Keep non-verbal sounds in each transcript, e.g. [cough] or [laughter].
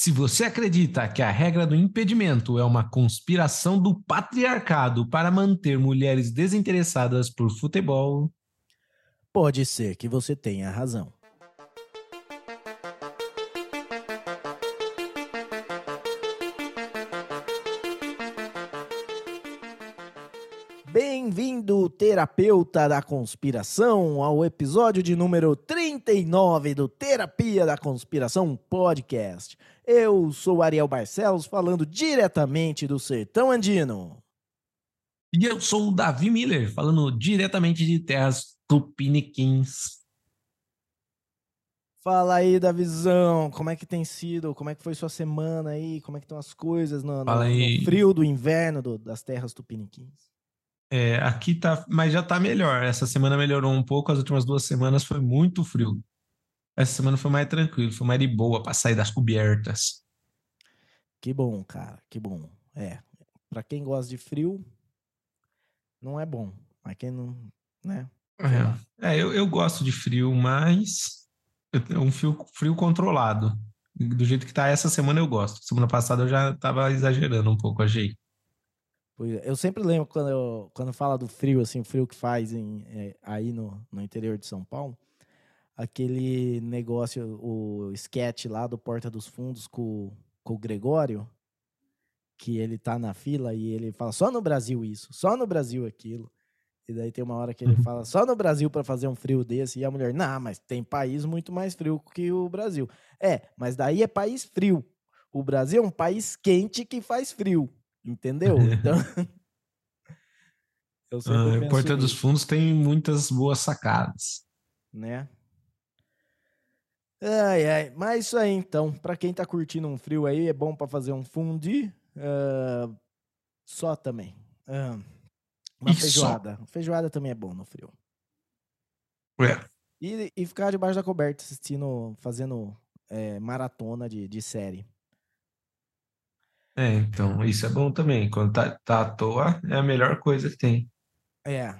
Se você acredita que a regra do impedimento é uma conspiração do patriarcado para manter mulheres desinteressadas por futebol, pode ser que você tenha razão. Bem-vindo, terapeuta da conspiração, ao episódio de número 39 do Terapia da Conspiração Podcast. Eu sou Ariel Barcelos, falando diretamente do Sertão Andino. E eu sou o Davi Miller, falando diretamente de terras tupiniquins. Fala aí, Davizão, como é que tem sido? Como é que foi sua semana aí? Como é que estão as coisas no, no, no frio do inverno do, das terras tupiniquins? É, aqui tá, mas já tá melhor. Essa semana melhorou um pouco, as últimas duas semanas foi muito frio. Essa semana foi mais tranquilo, foi mais de boa para sair das cobertas. Que bom, cara, que bom. É, para quem gosta de frio, não é bom. Mas quem não, né? É, é eu, eu gosto de frio, mas é um frio, frio controlado. Do jeito que tá essa semana eu gosto. Semana passada eu já tava exagerando um pouco, achei. É, eu sempre lembro quando, eu, quando fala do frio, assim, o frio que faz em, é, aí no, no interior de São Paulo, aquele negócio, o sketch lá do Porta dos Fundos com, com o Gregório, que ele tá na fila e ele fala só no Brasil isso, só no Brasil aquilo. E daí tem uma hora que ele uhum. fala só no Brasil para fazer um frio desse. E a mulher, não, mas tem país muito mais frio que o Brasil. É, mas daí é país frio. O Brasil é um país quente que faz frio. Entendeu? Então. [laughs] [laughs] eu ah, Porta dos Fundos tem muitas boas sacadas. Né? Ai, ai. Mas isso aí, então. Pra quem tá curtindo um frio aí, é bom para fazer um fundi. Uh, só também. Uh, uma feijoada. Feijoada também é bom no frio. É. E, e ficar debaixo da coberta assistindo, fazendo é, maratona de, de série. É, então, isso é bom também. Quando tá, tá à toa, é a melhor coisa que tem. É.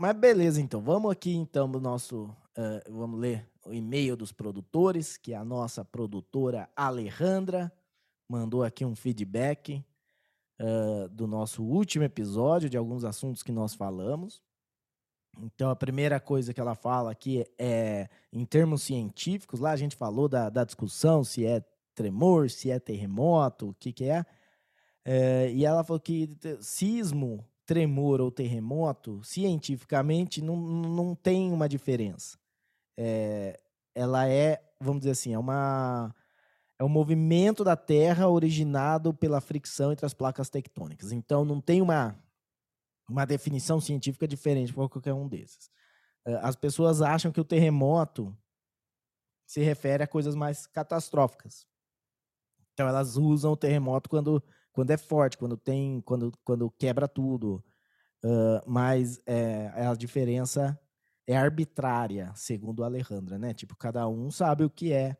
Mas beleza, então. Vamos aqui, então, do nosso. Uh, vamos ler o e-mail dos produtores, que é a nossa produtora Alejandra mandou aqui um feedback uh, do nosso último episódio, de alguns assuntos que nós falamos. Então, a primeira coisa que ela fala aqui é, em termos científicos, lá a gente falou da, da discussão se é tremor, se é terremoto, o que, que é. é. E ela falou que sismo, tremor ou terremoto, cientificamente, não, não tem uma diferença. É, ela é, vamos dizer assim, é uma é um movimento da Terra originado pela fricção entre as placas tectônicas. Então, não tem uma, uma definição científica diferente para qualquer um desses. É, as pessoas acham que o terremoto se refere a coisas mais catastróficas. Então elas usam o terremoto quando, quando é forte, quando tem, quando, quando quebra tudo. Uh, mas é, a diferença é arbitrária, segundo a Alejandra, né? Tipo, cada um sabe o que é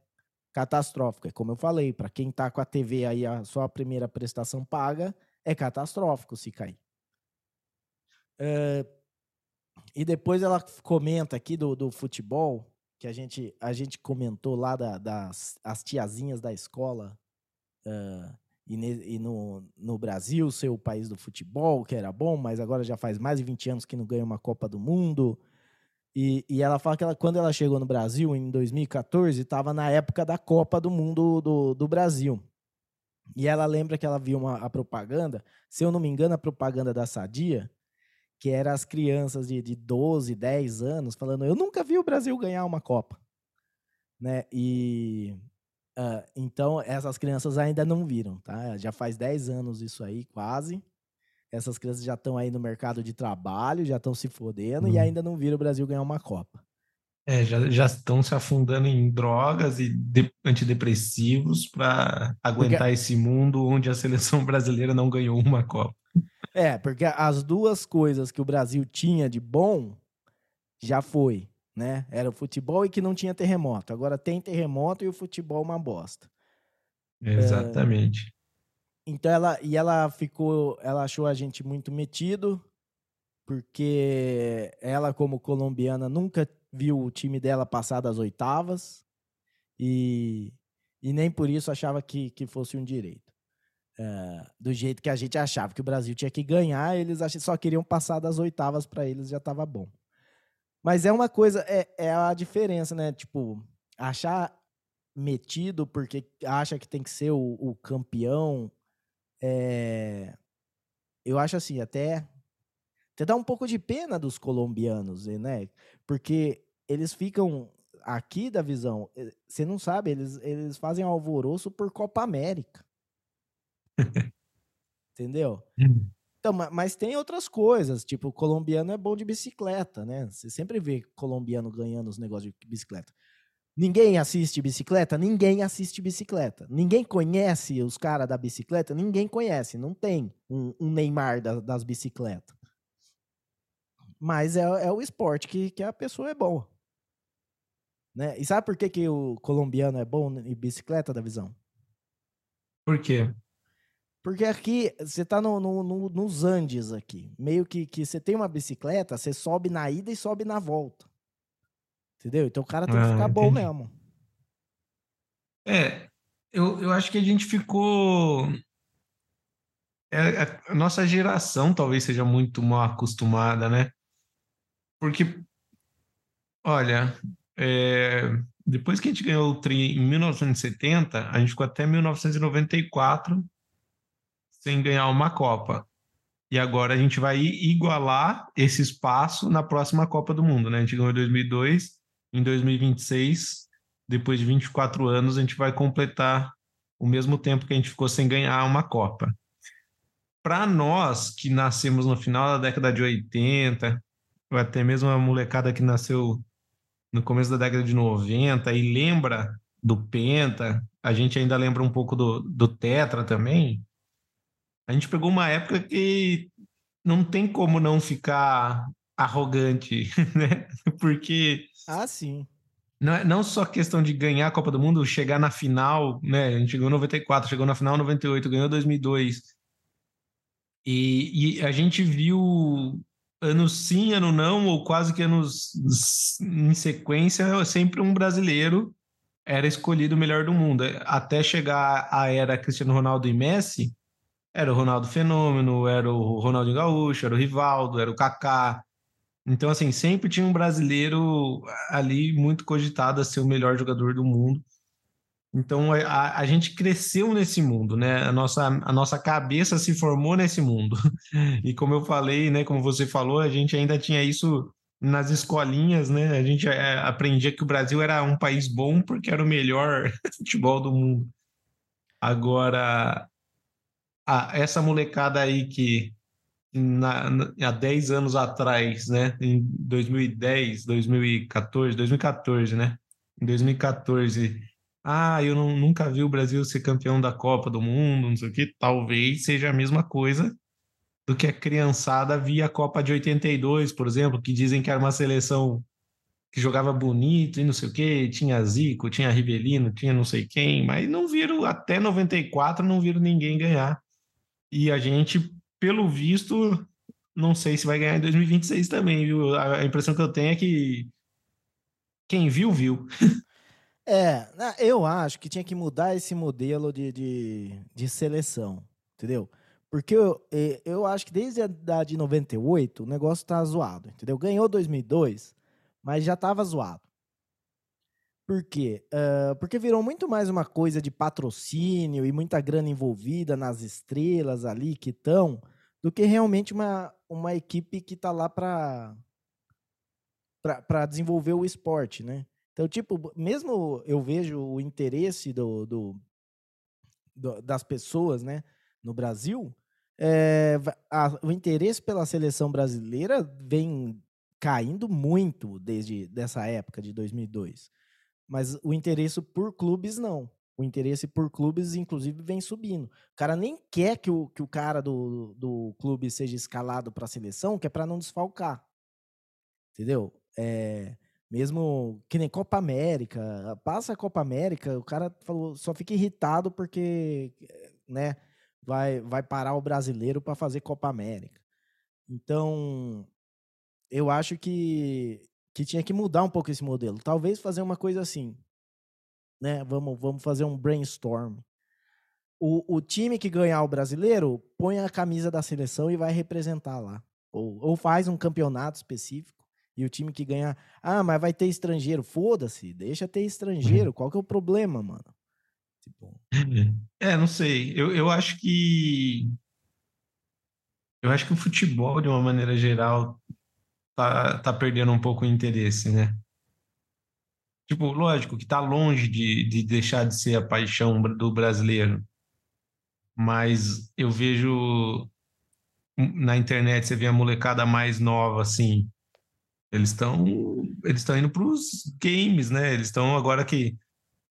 catastrófico. É como eu falei, para quem tá com a TV aí, a, só a primeira prestação paga, é catastrófico se cair. E depois ela comenta aqui do, do futebol, que a gente, a gente comentou lá da, das as tiazinhas da escola Uh, e, ne, e no, no, Brasil ser o país do futebol, que era bom, mas agora já faz mais de 20 anos que não ganha uma Copa do Mundo. E, e ela fala que ela, quando ela chegou no Brasil, em 2014, estava na época da Copa do Mundo do, do Brasil. E ela lembra que ela viu uma, a propaganda, se eu não me engano, a propaganda da Sadia, que era as crianças de, de 12, 10 anos falando: Eu nunca vi o Brasil ganhar uma Copa. Né? E, Uh, então, essas crianças ainda não viram, tá? Já faz 10 anos isso aí, quase. Essas crianças já estão aí no mercado de trabalho, já estão se fodendo e uhum. ainda não viram o Brasil ganhar uma Copa. É, já, já estão se afundando em drogas e de, antidepressivos para aguentar porque... esse mundo onde a seleção [laughs] brasileira não ganhou uma Copa. É, porque as duas coisas que o Brasil tinha de bom já foi né? Era o futebol e que não tinha terremoto. Agora tem terremoto e o futebol é uma bosta. Exatamente. É, então ela e ela ficou, ela achou a gente muito metido porque ela como colombiana nunca viu o time dela passar das oitavas e e nem por isso achava que, que fosse um direito. Do jeito que a gente achava que o Brasil tinha que ganhar, eles só queriam passar das oitavas para eles, já estava bom. Mas é uma coisa, é, é a diferença, né? Tipo, achar metido porque acha que tem que ser o, o campeão, é, eu acho assim, até, até dá um pouco de pena dos colombianos, né? Porque eles ficam aqui da visão, você não sabe, eles, eles fazem alvoroço por Copa América. [laughs] Entendeu? Então, mas tem outras coisas, tipo, o colombiano é bom de bicicleta, né? Você sempre vê colombiano ganhando os negócios de bicicleta. Ninguém assiste bicicleta? Ninguém assiste bicicleta. Ninguém conhece os caras da bicicleta? Ninguém conhece. Não tem um, um Neymar da, das bicicletas. Mas é, é, o esporte que, que a pessoa é boa. Né? E sabe por que, que o colombiano é bom em bicicleta, da visão? Por quê? Porque aqui você tá no, no, no, nos Andes aqui. Meio que, que você tem uma bicicleta, você sobe na ida e sobe na volta. Entendeu? Então o cara tem que ah, ficar bom mesmo. É, eu, eu acho que a gente ficou. É, a nossa geração talvez seja muito mal acostumada, né? Porque, olha, é, depois que a gente ganhou o Tri em 1970, a gente ficou até 1994 sem ganhar uma Copa. E agora a gente vai igualar esse espaço na próxima Copa do Mundo, né? A gente ganhou em 2002, em 2026, depois de 24 anos, a gente vai completar o mesmo tempo que a gente ficou sem ganhar uma Copa. Para nós que nascemos no final da década de 80, ou até mesmo a molecada que nasceu no começo da década de 90 e lembra do Penta, a gente ainda lembra um pouco do, do Tetra também. A gente pegou uma época que não tem como não ficar arrogante, [laughs] né? Porque. Ah, sim. Não, é, não só questão de ganhar a Copa do Mundo, chegar na final, né? A gente chegou em 94, chegou na final em 98, ganhou 2002. E, e a gente viu anos sim, ano não, ou quase que anos em sequência, sempre um brasileiro era escolhido o melhor do mundo. Até chegar a era Cristiano Ronaldo e Messi, era o Ronaldo Fenômeno, era o Ronaldinho Gaúcho, era o Rivaldo, era o Kaká. Então, assim, sempre tinha um brasileiro ali muito cogitado a ser o melhor jogador do mundo. Então, a, a gente cresceu nesse mundo, né? A nossa, a nossa cabeça se formou nesse mundo. [laughs] E como eu falei, né? Como você falou, a gente ainda tinha isso nas escolinhas, né? A gente é, aprendia que o Brasil era um país bom porque era o melhor [laughs] futebol do mundo. Agora, a, essa molecada aí que na, na, há 10 anos atrás, né? Em 2010, 2014, 2014, né? Em 2014, ah, eu não, nunca vi o Brasil ser campeão da Copa do Mundo, não sei o que. Talvez seja a mesma coisa do que a criançada via a Copa de 82, por exemplo, que dizem que era uma seleção que jogava bonito e não sei o que, tinha Zico, tinha Rivelino, tinha não sei quem, mas não viram, até 94 não viram ninguém ganhar. E a gente pelo visto, não sei se vai ganhar em 2026 também, viu? A impressão que eu tenho é que quem viu, viu. É, eu acho que tinha que mudar esse modelo de, de, de seleção, entendeu? Porque eu, eu acho que desde a de 98 o negócio tá zoado, entendeu? Ganhou 2002, mas já tava zoado. Por quê? Uh, porque virou muito mais uma coisa de patrocínio e muita grana envolvida nas estrelas ali que estão do que realmente uma, uma equipe que está lá para para desenvolver o esporte, né? Então, tipo, mesmo eu vejo o interesse do, do, do das pessoas, né, no Brasil, é, a, o interesse pela seleção brasileira vem caindo muito desde dessa época de 2002. Mas o interesse por clubes não. O interesse por clubes, inclusive, vem subindo. O cara nem quer que o, que o cara do, do clube seja escalado para a seleção, que é para não desfalcar. Entendeu? É, mesmo que nem Copa América, passa a Copa América, o cara falou, só fica irritado porque né, vai, vai parar o brasileiro para fazer Copa América. Então, eu acho que, que tinha que mudar um pouco esse modelo. Talvez fazer uma coisa assim: né? Vamos, vamos fazer um brainstorm. O, o time que ganhar o brasileiro põe a camisa da seleção e vai representar lá. Ou, ou faz um campeonato específico. E o time que ganhar. Ah, mas vai ter estrangeiro. Foda-se, deixa ter estrangeiro. Qual que é o problema, mano? Tipo... É, não sei. Eu, eu acho que. Eu acho que o futebol, de uma maneira geral, tá, tá perdendo um pouco o interesse, né? Tipo, lógico que tá longe de, de deixar de ser a paixão do brasileiro. Mas eu vejo na internet, você vê a molecada mais nova, assim, eles estão eles estão indo para os games, né? Eles estão agora que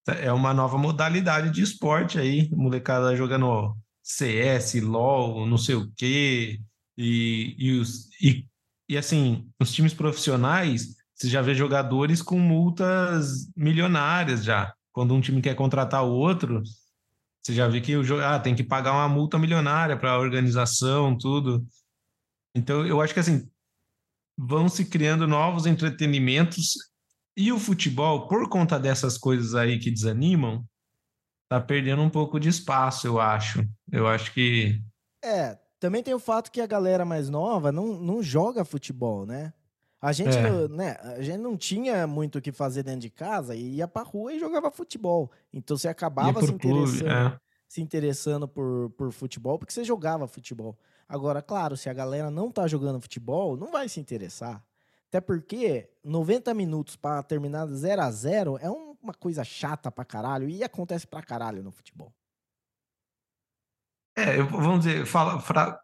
é uma nova modalidade de esporte aí, molecada jogando CS, LoL, não sei o quê, e, e, os, e, e assim, os times profissionais, você já vê jogadores com multas milionárias já. Quando um time quer contratar o outro, você já vê que o ah, tem que pagar uma multa milionária para a organização, tudo. Então, eu acho que assim, vão se criando novos entretenimentos e o futebol, por conta dessas coisas aí que desanimam, tá perdendo um pouco de espaço, eu acho. Eu acho que. É, também tem o fato que a galera mais nova não, não joga futebol, né? A gente, é. né, a gente não tinha muito o que fazer dentro de casa e ia pra rua e jogava futebol. Então você acabava se interessando, clube, é. se interessando por, por futebol porque você jogava futebol. Agora, claro, se a galera não tá jogando futebol, não vai se interessar. Até porque 90 minutos para terminar 0 a 0 é uma coisa chata pra caralho e acontece pra caralho no futebol. É, vamos dizer,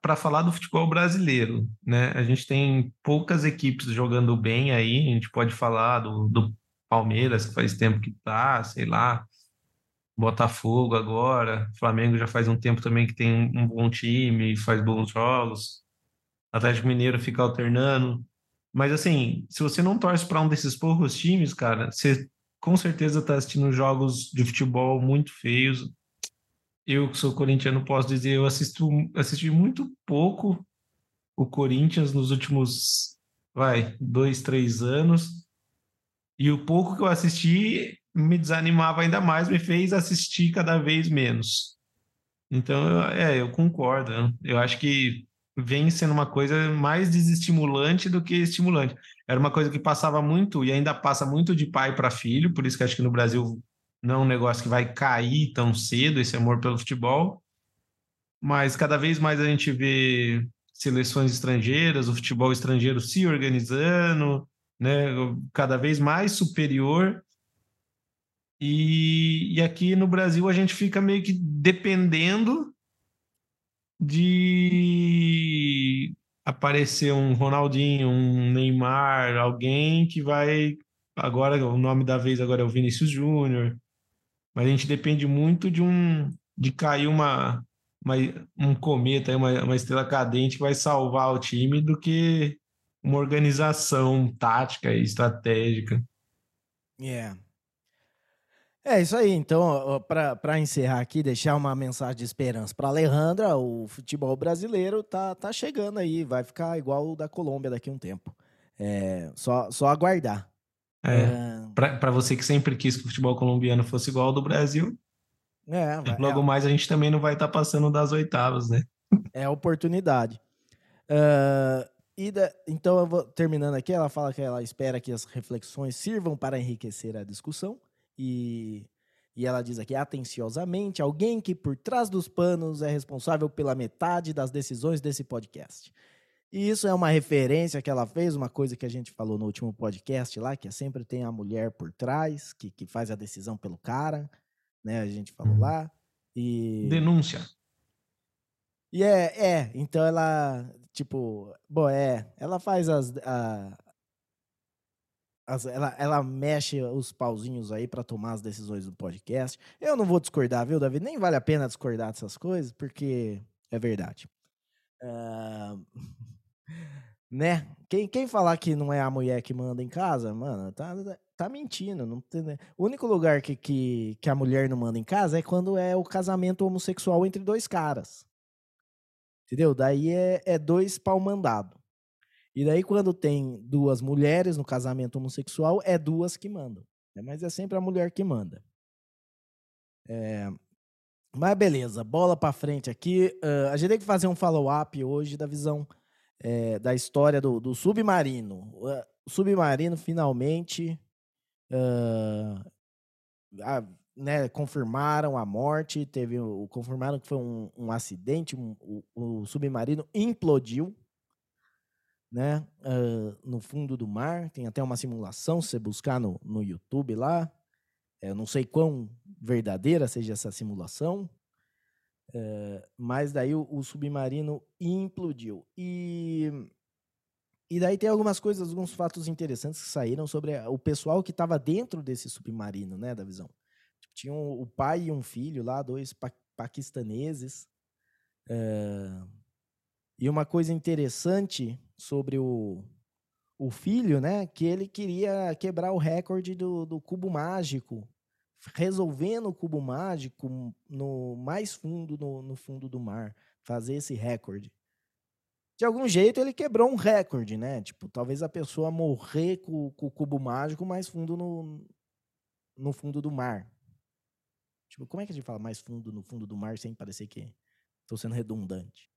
para falar do futebol brasileiro, né? A gente tem poucas equipes jogando bem aí. A gente pode falar do, do Palmeiras, que faz tempo que tá, sei lá, Botafogo agora, Flamengo já faz um tempo também que tem um bom time, faz bons jogos. Atlético Mineiro fica alternando. Mas assim, se você não torce para um desses poucos times, cara, você com certeza está assistindo jogos de futebol muito feios. Eu, que sou corintiano, posso dizer, eu assisto, assisti muito pouco o Corinthians nos últimos, vai, dois, três anos. E o pouco que eu assisti me desanimava ainda mais, me fez assistir cada vez menos. Então, é, eu concordo. Né? Eu acho que vem sendo uma coisa mais desestimulante do que estimulante. Era uma coisa que passava muito e ainda passa muito de pai para filho, por isso que acho que no Brasil não é um negócio que vai cair tão cedo esse amor pelo futebol. Mas cada vez mais a gente vê seleções estrangeiras, o futebol estrangeiro se organizando, né, cada vez mais superior. E, e aqui no Brasil a gente fica meio que dependendo de aparecer um Ronaldinho, um Neymar, alguém que vai. Agora, o nome da vez agora é o Vinícius Júnior. Mas a gente depende muito de um de cair uma, uma um cometa, uma, uma estrela cadente que vai salvar o time do que uma organização tática e estratégica. É. Yeah. É isso aí. Então, para encerrar aqui, deixar uma mensagem de esperança para Alejandra, o futebol brasileiro tá, tá chegando aí, vai ficar igual o da Colômbia daqui a um tempo. É, só, só aguardar. É, é... Para você que sempre quis que o futebol colombiano fosse igual ao do Brasil, é, vai, logo é, mais a gente também não vai estar tá passando das oitavas, né? É oportunidade. Uh, e da, então, eu vou terminando aqui, ela fala que ela espera que as reflexões sirvam para enriquecer a discussão e, e ela diz aqui, atenciosamente, alguém que por trás dos panos é responsável pela metade das decisões desse podcast. E isso é uma referência que ela fez, uma coisa que a gente falou no último podcast lá, que é sempre tem a mulher por trás, que, que faz a decisão pelo cara, né? A gente falou lá. E... Denúncia. E é, é, então ela, tipo, bom, é, ela faz as, a, as, ela, ela mexe os pauzinhos aí para tomar as decisões do podcast. Eu não vou discordar, viu, Davi? Nem vale a pena discordar dessas coisas, porque é verdade. Uh, [laughs] né? Quem, quem falar que não é a mulher que manda em casa, mano, tá, tá mentindo. Não tem, né? O único lugar que, que, que a mulher não manda em casa é quando é o casamento homossexual entre dois caras. Entendeu? Daí é, é dois pau mandado. E daí, quando tem duas mulheres no casamento homossexual, é duas que mandam. Né? Mas é sempre a mulher que manda. É, mas beleza, bola para frente aqui. Uh, a gente tem que fazer um follow-up hoje da visão é, da história do, do submarino. Uh, o submarino finalmente uh, a, né, confirmaram a morte. Teve o confirmaram que foi um, um acidente. Um, o, o, submarino implodiu, né, no fundo do mar. Tem até uma simulação se você buscar no, no YouTube lá. Eu não sei quão verdadeira seja essa simulação, é, mas daí o, o, submarino implodiu. E, e daí tem algumas coisas, alguns fatos interessantes que saíram sobre o pessoal que estava dentro desse submarino, né, da visão. Tipo, tinha um, o pai e um filho lá, dois pa paquistaneses. É, e uma coisa interessante sobre o, o filho, né? Que ele queria quebrar o recorde do, do cubo mágico, resolvendo o cubo mágico no mais fundo, no, no fundo do mar, fazer esse recorde. De algum jeito ele quebrou um recorde, né? Tipo, talvez a pessoa morrer com, com o cubo mágico mais fundo no, no fundo do mar. Tipo, como é que a gente fala mais fundo no fundo do mar sem parecer que estou sendo redundante?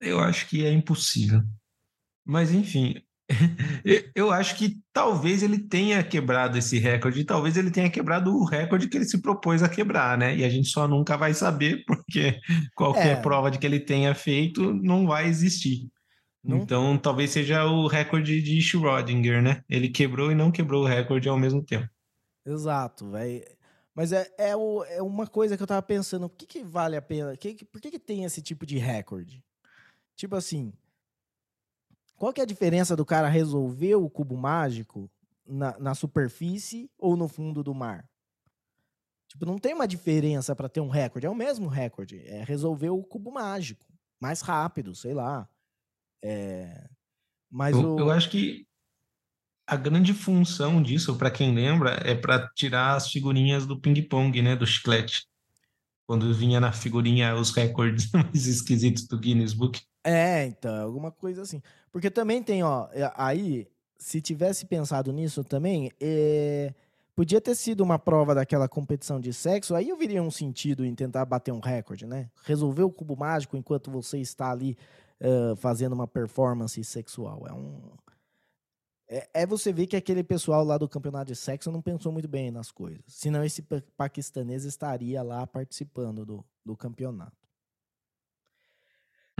Eu acho que é impossível. Mas, enfim, [laughs] Eu acho que talvez ele tenha quebrado esse recorde, talvez ele tenha quebrado o recorde que ele se propôs a quebrar, né? E a gente só nunca vai saber, [laughs] porque qualquer é. prova de que ele tenha feito não vai existir. Não? Então, talvez seja o recorde de Schrödinger, né? Ele quebrou e não quebrou o recorde ao mesmo tempo. Exato, velho. Mas é, é, o, é, uma coisa que eu tava pensando, por que, que vale a pena? Que, por que, que tem esse tipo de recorde? Tipo assim, qual que é a diferença do cara resolver o cubo mágico na, na superfície ou no fundo do mar? Tipo, não tem uma diferença para ter um recorde. É o mesmo recorde. É resolver o cubo mágico. Mais rápido, sei lá. É... Mas eu, o... eu acho que a grande função disso, para quem lembra, é para tirar as figurinhas do ping-pong, né? Do chiclete. Quando vinha na figurinha os recordes [laughs] mais esquisitos do Guinness Book. É, então, alguma coisa assim. Porque também tem, ó, é, aí, se tivesse pensado nisso também, é, podia ter sido uma prova daquela competição de sexo, aí eu viria um sentido em tentar bater um recorde, né? Resolver o cubo mágico enquanto você está ali uh, fazendo uma performance sexual. É um. É, é, você ver que aquele pessoal lá do campeonato de sexo não pensou muito bem nas coisas. Senão esse paquistanês estaria lá participando do, do campeonato.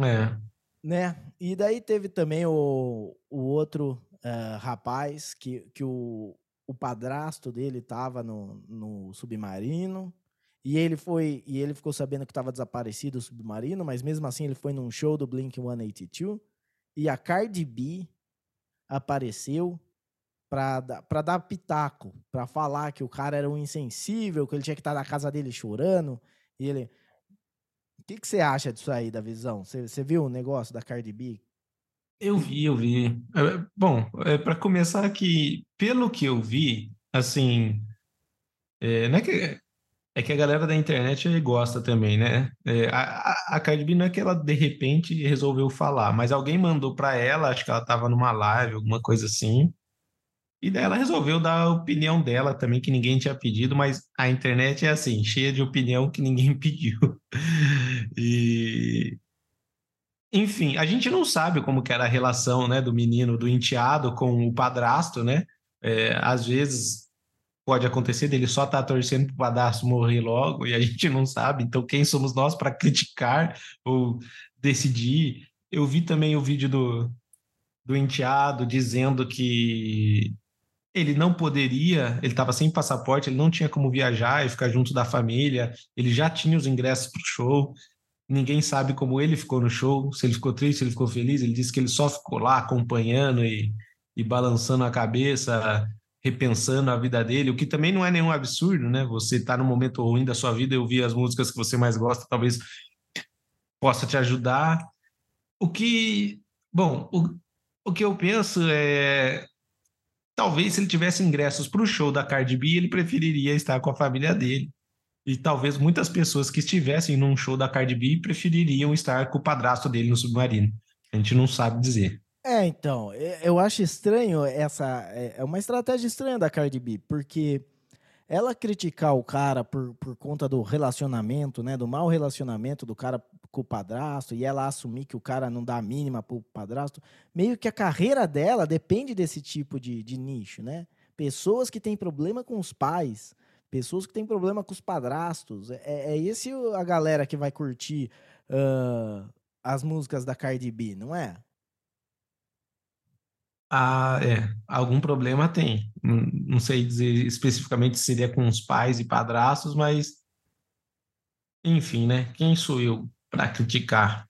É né? E daí teve também o, o outro uh, rapaz que, que o, o padrasto dele estava no, no submarino e ele foi e ele ficou sabendo que estava desaparecido o submarino, mas mesmo assim ele foi num show do Blink 182 e a Cardi B apareceu para dar, dar pitaco, para falar que o cara era um insensível, que ele tinha que estar na casa dele chorando e ele que, que você acha disso aí, da visão? Você, viu o negócio da Cardi B? Eu vi, eu vi. É, bom, é, para começar aqui, pelo que eu vi, assim, é, não é que é que a galera da internet gosta também, né? É, a, a Cardi B não é que ela de repente resolveu falar, mas alguém mandou para ela, acho que ela estava numa live, alguma coisa assim, e daí ela resolveu dar a opinião dela também, que ninguém tinha pedido, mas a internet é assim, cheia de opinião que ninguém [laughs] pediu. E enfim, a gente não sabe como que era a relação, né, do menino, do enteado com o padrasto, né? É, às vezes pode acontecer dele só estar tá torcendo para o padrasto morrer logo e a [laughs] gente não sabe. Então, quem somos nós para criticar ou decidir? Eu vi também o vídeo do, do enteado dizendo que ele não poderia, ele estava sem passaporte, ele não tinha como viajar e ficar junto da família, ele já tinha os ingressos para o show, ninguém sabe como ele ficou no show, se ele ficou triste, se ele ficou feliz, ele disse que ele só ficou lá acompanhando e, e balançando a cabeça, repensando a vida dele, o que também não é nenhum absurdo, né? Você está no momento ruim da sua vida ouvir as músicas que você mais gosta, talvez possa te ajudar. O que, bom, o, o que eu penso é talvez se ele tivesse ingressos para o show da Cardi B, ele preferiria estar com a família dele. E talvez muitas pessoas que estivessem num show da Cardi B prefeririam estar com o padrasto dele no submarino. A gente não sabe dizer. É, então, eu acho estranho essa. É, é uma estratégia estranha da Cardi B, porque ela criticar o cara por, por conta do relacionamento, né? Do mau relacionamento do cara com o padrasto, e ela assumir que o cara não dá a mínima pro padrasto, meio que a carreira dela depende desse tipo de, de nicho, né? Pessoas que têm problema com os pais, pessoas que têm problema com os padrastos. É, é esse a galera que vai curtir uh, as músicas da Cardi B, não é? Ah, é. Algum problema tem. Não, não sei dizer especificamente se seria com os pais e padrastos, mas enfim, né? Quem sou eu para criticar?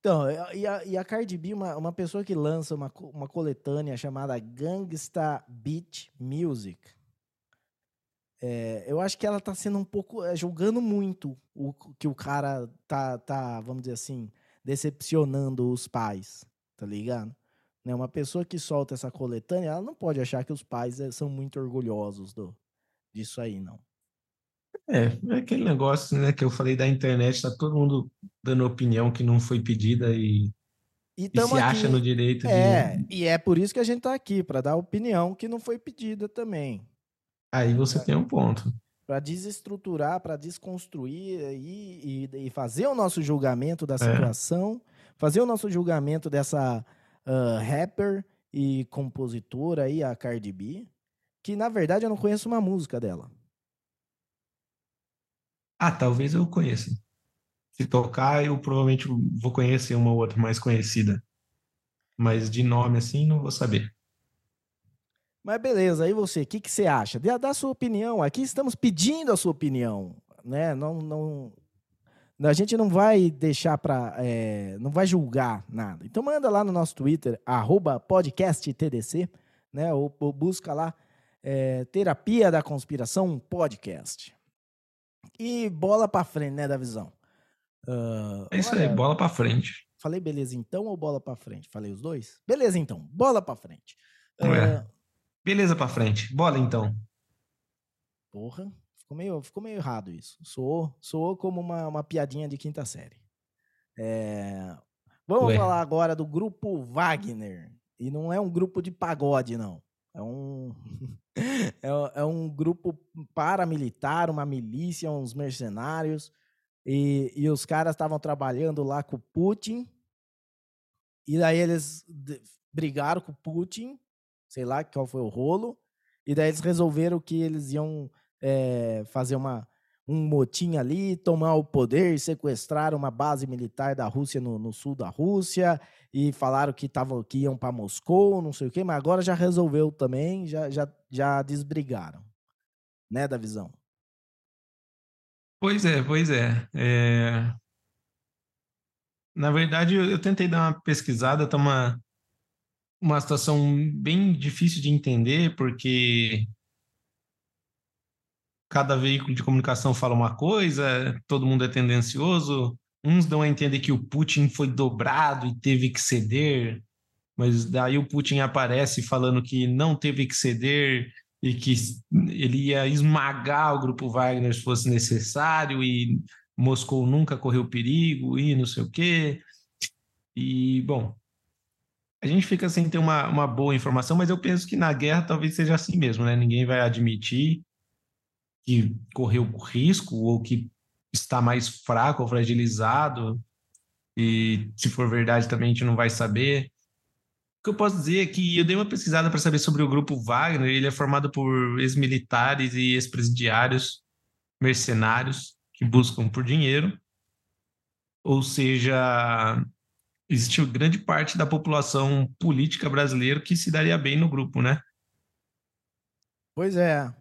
Então, e a, e a Cardi B, uma, uma pessoa que lança uma, uma coletânea chamada Gangsta Beat Music, é, eu acho que ela tá sendo um pouco. É, julgando muito o que o cara tá, tá, vamos dizer assim, decepcionando os pais, tá ligado? Né? Uma pessoa que solta essa coletânea, ela não pode achar que os pais eh, são muito orgulhosos do, disso aí, não. É, é aquele negócio né, que eu falei da internet, tá todo mundo dando opinião que não foi pedida e, e, e se aqui, acha no direito é, de. E é por isso que a gente tá aqui, para dar opinião que não foi pedida também. Aí você tem um ponto. Para desestruturar, para desconstruir e, e, e, fazer o nosso julgamento da é. situação, é. fazer o nosso julgamento dessa uh, rapper e compositora aí, a Cardi B, que na verdade eu não conheço uma música dela. Ah, talvez eu conheça. Se tocar, eu provavelmente vou conhecer uma ou outra mais conhecida. Mas de nome assim, não vou saber. Mas beleza, aí você, o que, que você acha? Dá, dá a sua opinião. Aqui estamos pedindo a sua opinião. Né? Não, não, a gente não vai deixar para. É, não vai julgar nada. Então manda lá no nosso Twitter, podcasttdc, né? Ou, ou busca lá é, Terapia da Conspiração Podcast. E bola para frente, né, da visão? Uh, é isso olha, aí, bola para frente. Falei beleza então ou bola para frente? Falei os dois? Beleza então, bola para frente. Uh, é. Beleza para frente, bola então. Porra, Ficou meio, ficou meio errado isso. Soou, soou como uma, uma piadinha de quinta série. É... Vamos Ué. falar agora do grupo Wagner. E não é um grupo de pagode, não. É um, [laughs] é, é um grupo paramilitar, uma milícia, uns mercenários. E, e os caras estavam trabalhando lá com o Putin. E daí eles brigaram com o Putin, sei lá qual foi o rolo. E daí eles resolveram que eles iam é, fazer uma, um motim ali, tomar o poder, sequestrar uma base militar da Rússia no, no sul da Rússia e falaram que, tavam, que iam para Moscou, não sei o quê, mas agora já resolveu também, já, já, já desbrigaram, né, da visão. Pois é, pois é. é... Na verdade, eu, eu, tentei dar uma pesquisada, tá uma, uma situação bem difícil de entender, porque cada veículo de comunicação fala uma coisa, todo mundo é tendencioso. Uns dão a entender que o Putin foi dobrado e teve que ceder, mas daí o Putin aparece falando que não teve que ceder e que ele ia esmagar o grupo Wagner se fosse necessário e Moscou nunca correu perigo e não sei o quê. E, bom, a gente fica sem ter uma, uma boa informação, mas eu penso que na guerra talvez seja assim mesmo, né? Ninguém vai admitir que correu risco ou que está mais fraco ou fragilizado, e se for verdade também a gente não vai saber. O que eu posso dizer é que eu dei uma pesquisada para saber sobre o grupo Wagner, ele é formado por ex-militares e ex-presidiários mercenários que buscam por dinheiro, ou seja, existe grande parte da população política brasileira que se daria bem no grupo, né? Pois é,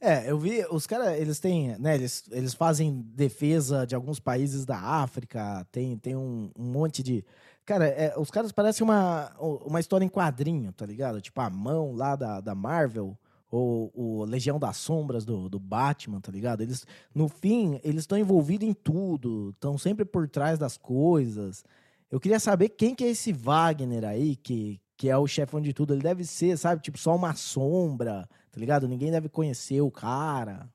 é, eu vi, os caras, eles têm, né, eles, eles fazem defesa de alguns países da África, tem, tem um, um monte de... Cara, é, os caras parecem uma, uma história em quadrinho, tá ligado? Tipo a mão lá da, da Marvel, ou o Legião das Sombras do, do Batman, tá ligado? Eles, no fim, eles estão envolvidos em tudo, estão sempre por trás das coisas. Eu queria saber quem que é esse Wagner aí, que, que é o chefão de tudo. Ele deve ser, sabe, tipo, só uma sombra, tá ligado? Ninguém deve conhecer o cara.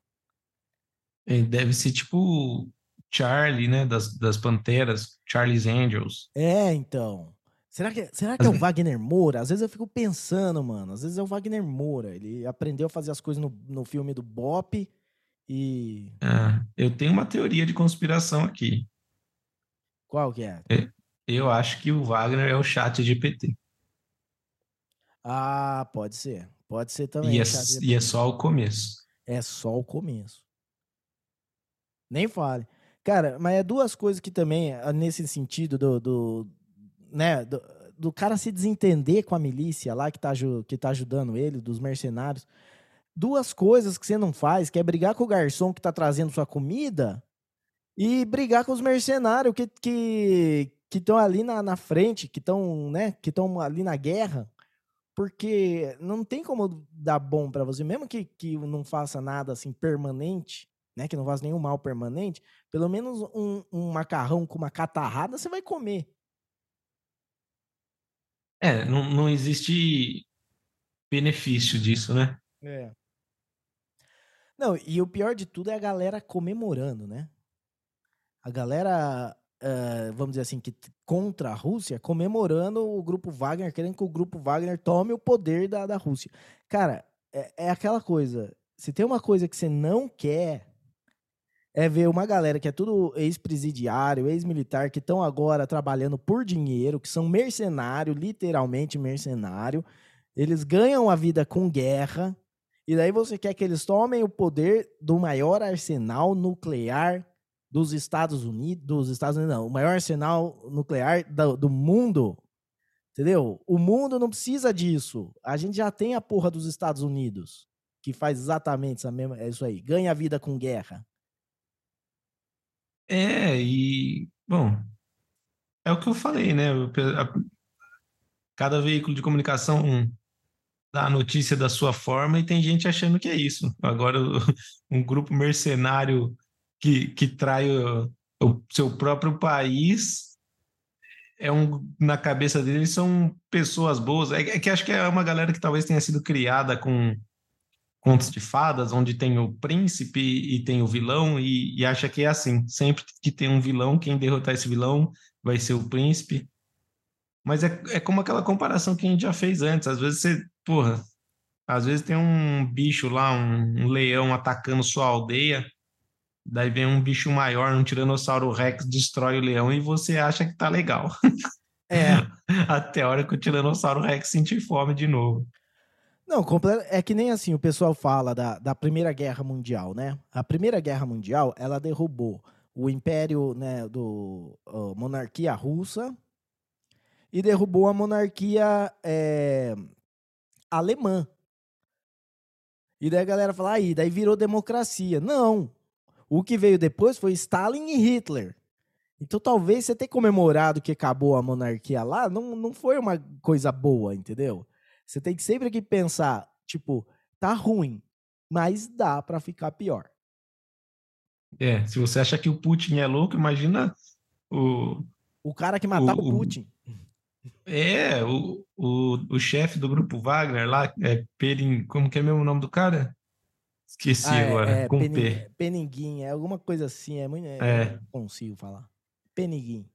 Ele deve ser tipo Charlie, né? Das, das Panteras, Charlie's Angels. É, então. Será que, será que é o Wagner Moura? Às vezes eu fico pensando, mano. Às vezes é o Wagner Moura. Ele aprendeu a fazer as coisas no, no filme do Bop e. Ah, eu tenho uma teoria de conspiração aqui. Qual que é? Eu acho que o Wagner é o chat de PT. Ah, pode ser. Pode ser também. E é, e é só o começo. É só o começo. Nem fale. Cara, mas é duas coisas que também, ah, nesse sentido do, do né, do, do, cara se desentender com a milícia lá que tá, que tá ajudando ele, dos mercenários. Duas coisas que você não faz, que é brigar com o garçom que tá trazendo sua comida e brigar com os mercenários que que que estão ali na, na frente, que estão, né, que estão ali na guerra, porque não tem como dar bom para você, mesmo que, que não faça nada assim permanente, né, que não faça nenhum mal permanente, pelo menos um, um macarrão com uma catarrada você vai comer. É, não, não existe benefício disso, né? É. Não, e o pior de tudo é a galera comemorando, né? A galera, uh, vamos dizer assim, que contra a Rússia, comemorando o grupo Wagner, querendo que o grupo Wagner tome o poder da, da Rússia. Cara, é, é aquela coisa. Se tem uma coisa que você não quer, é ver uma galera que é tudo ex-presidiário, ex-militar, que estão agora trabalhando por dinheiro, que são mercenário, literalmente mercenário. Eles ganham a vida com guerra. E daí você quer que eles tomem o poder do maior arsenal nuclear dos Estados Unidos, dos Estados Unidos não, o maior arsenal nuclear do, do mundo. Entendeu? O mundo não precisa disso. A gente já tem a porra dos Estados Unidos, que faz exatamente essa mesma, é isso aí, ganha a vida com guerra. É, e, bom, é o que eu falei, né? Cada veículo de comunicação dá a notícia da sua forma e tem gente achando que é isso. Agora, [laughs] um grupo mercenário que, que trai o, o seu próprio país é um na cabeça deles são pessoas boas. É, é, que acho que é uma galera que talvez tenha sido criada com contos de fadas, onde tem o príncipe e tem o vilão, e, e, acha que é assim. Sempre que tem um vilão, quem derrotar esse vilão vai ser o príncipe. Mas é, é como aquela comparação que a gente já fez antes. Às vezes você, porra, às vezes tem um bicho lá, um, um leão atacando sua aldeia, daí vem um bicho maior, um tiranossauro rex, destrói o leão e você acha que tá legal. É. [laughs] Até a hora que o tiranossauro rex sentir fome de novo. Não, é que nem assim o pessoal fala da, da Primeira Guerra Mundial, né? A Primeira Guerra Mundial, ela derrubou o império, né, do uh, monarquia russa e derrubou a monarquia é, alemã. E daí a galera fala, aí, daí virou democracia. Não, o que veio depois foi Stalin e Hitler. Então talvez você ter comemorado que acabou a monarquia lá não, não foi uma coisa boa, entendeu? Você tem que sempre que pensar, tipo, tá ruim, mas dá para ficar pior. É, se você acha que o Putin é louco, imagina o. O cara que matava o, o Putin. É, o, o, o chefe do grupo Wagner lá, é Perin, como que é mesmo o nome do cara? Esqueci ah, é, agora, é, com Penin, P. Peninguim, é alguma coisa assim, é muito. É, é. Não consigo falar. Peninguim.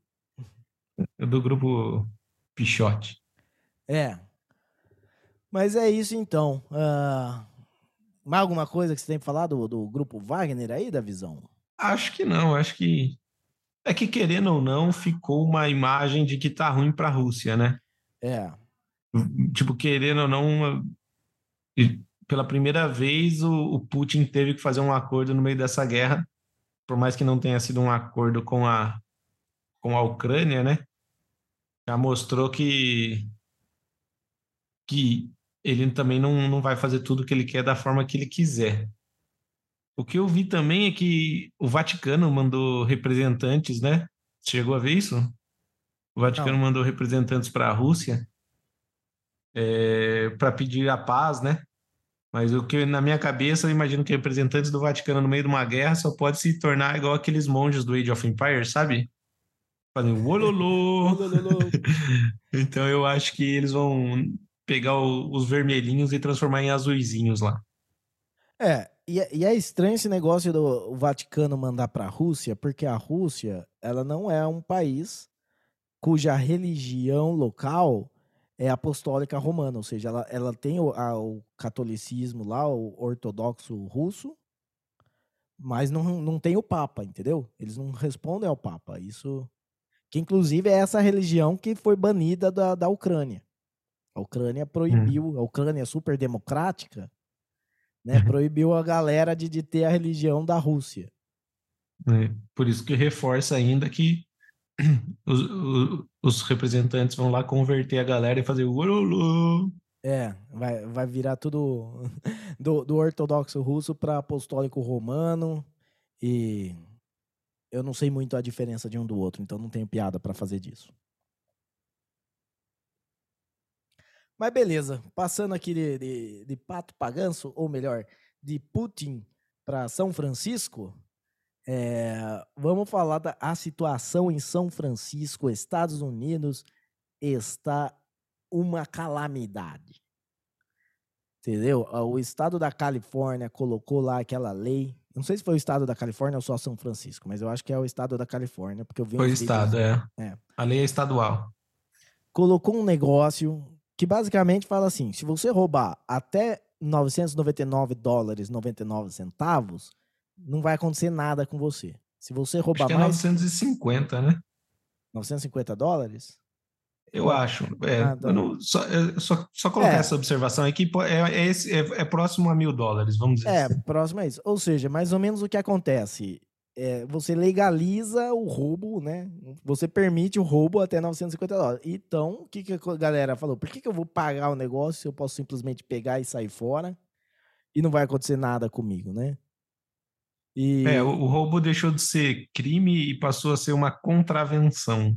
Do grupo Pichote. É, mas é isso então. Uh, mais alguma coisa que você tem falado do, do grupo Wagner aí, da visão? Acho que não, acho que. É que querendo ou não, ficou uma imagem de que tá ruim para a Rússia, né? É. Tipo, querendo ou não, pela primeira vez o, o Putin teve que fazer um acordo no meio dessa guerra, por mais que não tenha sido um acordo com a, com a Ucrânia, né? Já mostrou que que ele também não, não vai fazer tudo o que ele quer da forma que ele quiser. O que eu vi também é que o Vaticano mandou representantes, né? Chegou a ver isso? O Vaticano não. mandou representantes para a Rússia é, para pedir a paz, né? Mas o que na minha cabeça, eu imagino que representantes do Vaticano no meio de uma guerra só pode se tornar igual aqueles monges do Age of Empires, sabe? Fazendo ololô. [laughs] então eu acho que eles vão pegar o, os vermelhinhos e transformar em azuizinhos lá. É, e, é, e é estranho esse negócio do Vaticano mandar para a Rússia, porque a Rússia, ela não é um país cuja religião local é apostólica romana, ou seja, ela, ela tem o, a, o catolicismo lá, o ortodoxo russo, mas não, não tem o Papa, entendeu? Eles não respondem ao Papa. Isso. Que inclusive é essa religião que foi banida da, da Ucrânia. A Ucrânia proibiu, hum. a Ucrânia é super democrática, né? Uhum. Proibiu a galera de, de ter a religião da Rússia. É, por isso que reforça ainda que [clears throat] os, os, os, representantes vão lá converter a galera e fazer o É, vai, vai virar tudo [laughs] do, do ortodoxo russo para apostólico romano e eu não sei muito a diferença de um do outro, então não tenho piada para fazer disso. Mas beleza, passando aqui de, de, de pato paganço, ou melhor, de Putin para São Francisco, é, vamos falar da a situação em São Francisco, Estados Unidos, está uma calamidade. Entendeu? O estado da Califórnia colocou lá aquela lei. Não sei se foi o estado da Califórnia ou só São Francisco, mas eu acho que é o estado da Califórnia, porque eu vi Foi o estado, é. é. A lei é estadual. Colocou um negócio que basicamente fala assim: se você roubar até 999 dólares 99 centavos, não vai acontecer nada com você. Se você roubar acho que é mais. 950, né? 950 dólares? Eu acho. É, ah, tá. não, só, só, só colocar é. essa observação aqui, é, é, é, é, próximo a mil dólares, vamos dizer é, assim. Próximo a isso. Ou seja, mais ou menos o que acontece. É, você legaliza o roubo, né? Você permite o roubo até 950 dólares. Então, o que, que a galera falou? Por que, que eu vou pagar o negócio se eu posso simplesmente pegar e sair fora e não vai acontecer nada comigo, né? E... É, o, o roubo deixou de ser crime e passou a ser uma contravenção.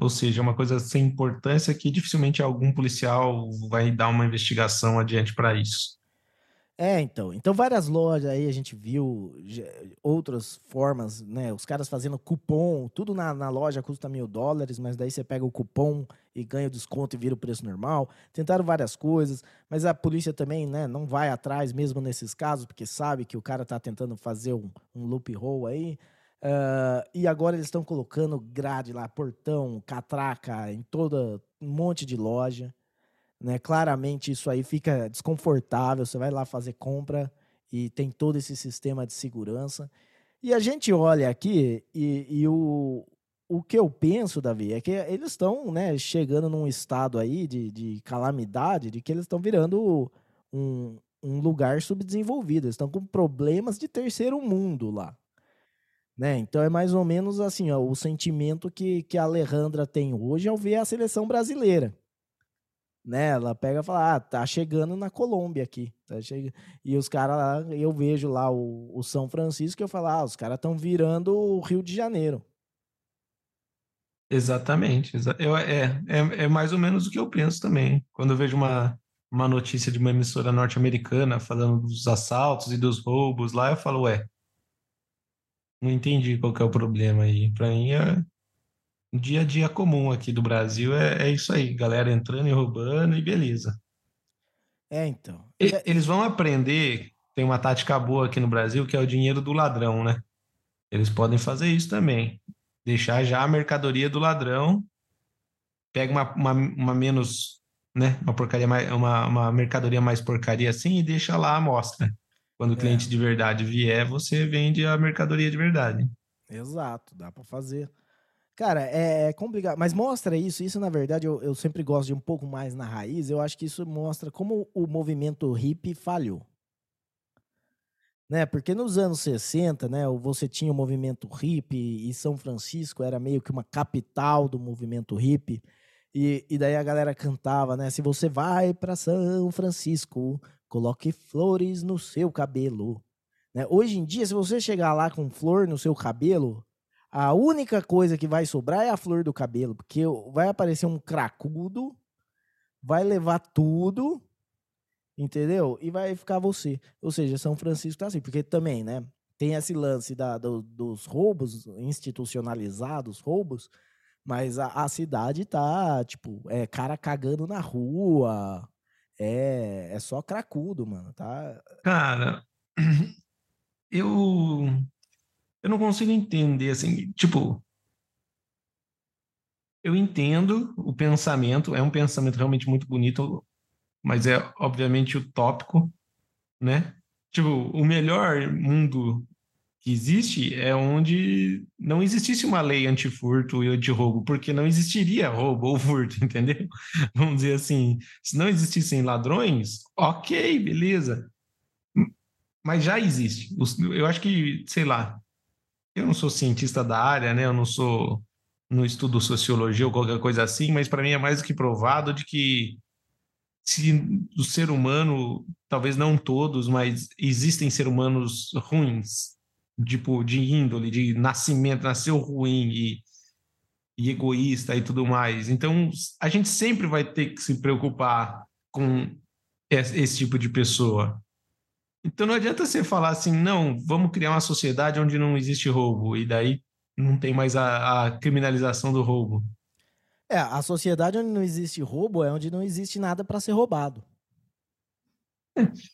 Ou seja, uma coisa sem importância que dificilmente algum policial vai dar uma investigação adiante para isso. É, então. Então, várias lojas aí a gente viu outras formas, né? Os caras fazendo cupom, tudo na, na loja custa mil dólares, mas daí você pega o cupom e ganha o desconto e vira o preço normal. Tentaram várias coisas, mas a polícia também, né, não vai atrás mesmo nesses casos, porque sabe que o cara tá tentando fazer um, um loophole aí. Uh, e agora eles estão colocando grade lá, portão, catraca em toda um monte de loja. Né? Claramente isso aí fica desconfortável. Você vai lá fazer compra e tem todo esse sistema de segurança. E a gente olha aqui e, e o, o que eu penso, Davi, é que eles estão né, chegando num estado aí de, de calamidade, de que eles estão virando um, um lugar subdesenvolvido. Eles estão com problemas de terceiro mundo lá. Né? Então é mais ou menos assim ó, o sentimento que, que a Alejandra tem hoje ao ver a seleção brasileira né? Ela pega e fala, ah, tá chegando na Colômbia aqui. Tá chegando. E os caras lá, eu vejo lá o, o São Francisco e eu falo, ah, os caras estão virando o Rio de Janeiro. Exatamente. Eu, é, é, é mais ou menos o que eu penso também. Quando eu vejo uma, uma notícia de uma emissora norte-americana falando dos assaltos e dos roubos lá, eu falo, ué, não entendi qual que é o problema aí. Para mim é dia a dia comum aqui do Brasil é, é isso aí, galera entrando e roubando e beleza. É, então. E, eles vão aprender, tem uma tática boa aqui no Brasil, que é o dinheiro do ladrão, né? Eles podem fazer isso também. Deixar já a mercadoria do ladrão, pega uma, uma, uma menos, né? Uma porcaria mais, uma, uma mercadoria mais porcaria assim e deixa lá a amostra. Quando o é. cliente de verdade vier, você vende a mercadoria de verdade. Exato, dá para fazer. Cara, é, é complicado, mas mostra isso. Isso, na verdade, eu, eu sempre gosto de um pouco mais na raiz. Eu acho que isso mostra como o movimento hippie falhou. Né? Porque nos anos 60, né, você tinha o movimento hippie e São Francisco era meio que uma capital do movimento hippie. E, e daí a galera cantava, né? Se você vai para São Francisco, coloque flores no seu cabelo. Né? Hoje em dia, se você chegar lá com flor no seu cabelo, a única coisa que vai sobrar é a flor do cabelo, porque vai aparecer um cracudo, vai levar tudo, entendeu? E vai ficar você. Ou seja, São Francisco tá assim, porque também, né? Tem esse lance da, do, dos roubos institucionalizados, roubos, mas a, a, cidade tá, tipo, é cara cagando na rua, é, é só cracudo, mano, tá? Cara, [clears throat] eu eu não consigo entender, assim, tipo. eu entendo o pensamento, é um pensamento realmente muito bonito, mas é obviamente utópico, né? Tipo, o melhor mundo que existe é onde não existisse uma lei antifurto e anti-roubo, porque não existiria roubo ou furto, [laughs] entendeu? Vamos dizer assim, se não existissem ladrões, ok, beleza. Mas já existe. Eu acho que, sei lá, eu não sou cientista da área, né? Eu não sou no estudo sociologia ou qualquer coisa assim, mas para mim é mais do que provado de que se o ser humano, talvez não todos, mas existem seres humanos ruins, tipo de índole, de nascimento, nasceu ruim e, e egoísta e tudo mais. Então a gente sempre vai ter que se preocupar com esse tipo de pessoa. Então não adianta você falar assim, não, vamos criar uma sociedade onde não existe roubo, e daí não tem mais a, a criminalização do roubo. É, a sociedade onde não existe roubo é onde não existe nada para ser roubado.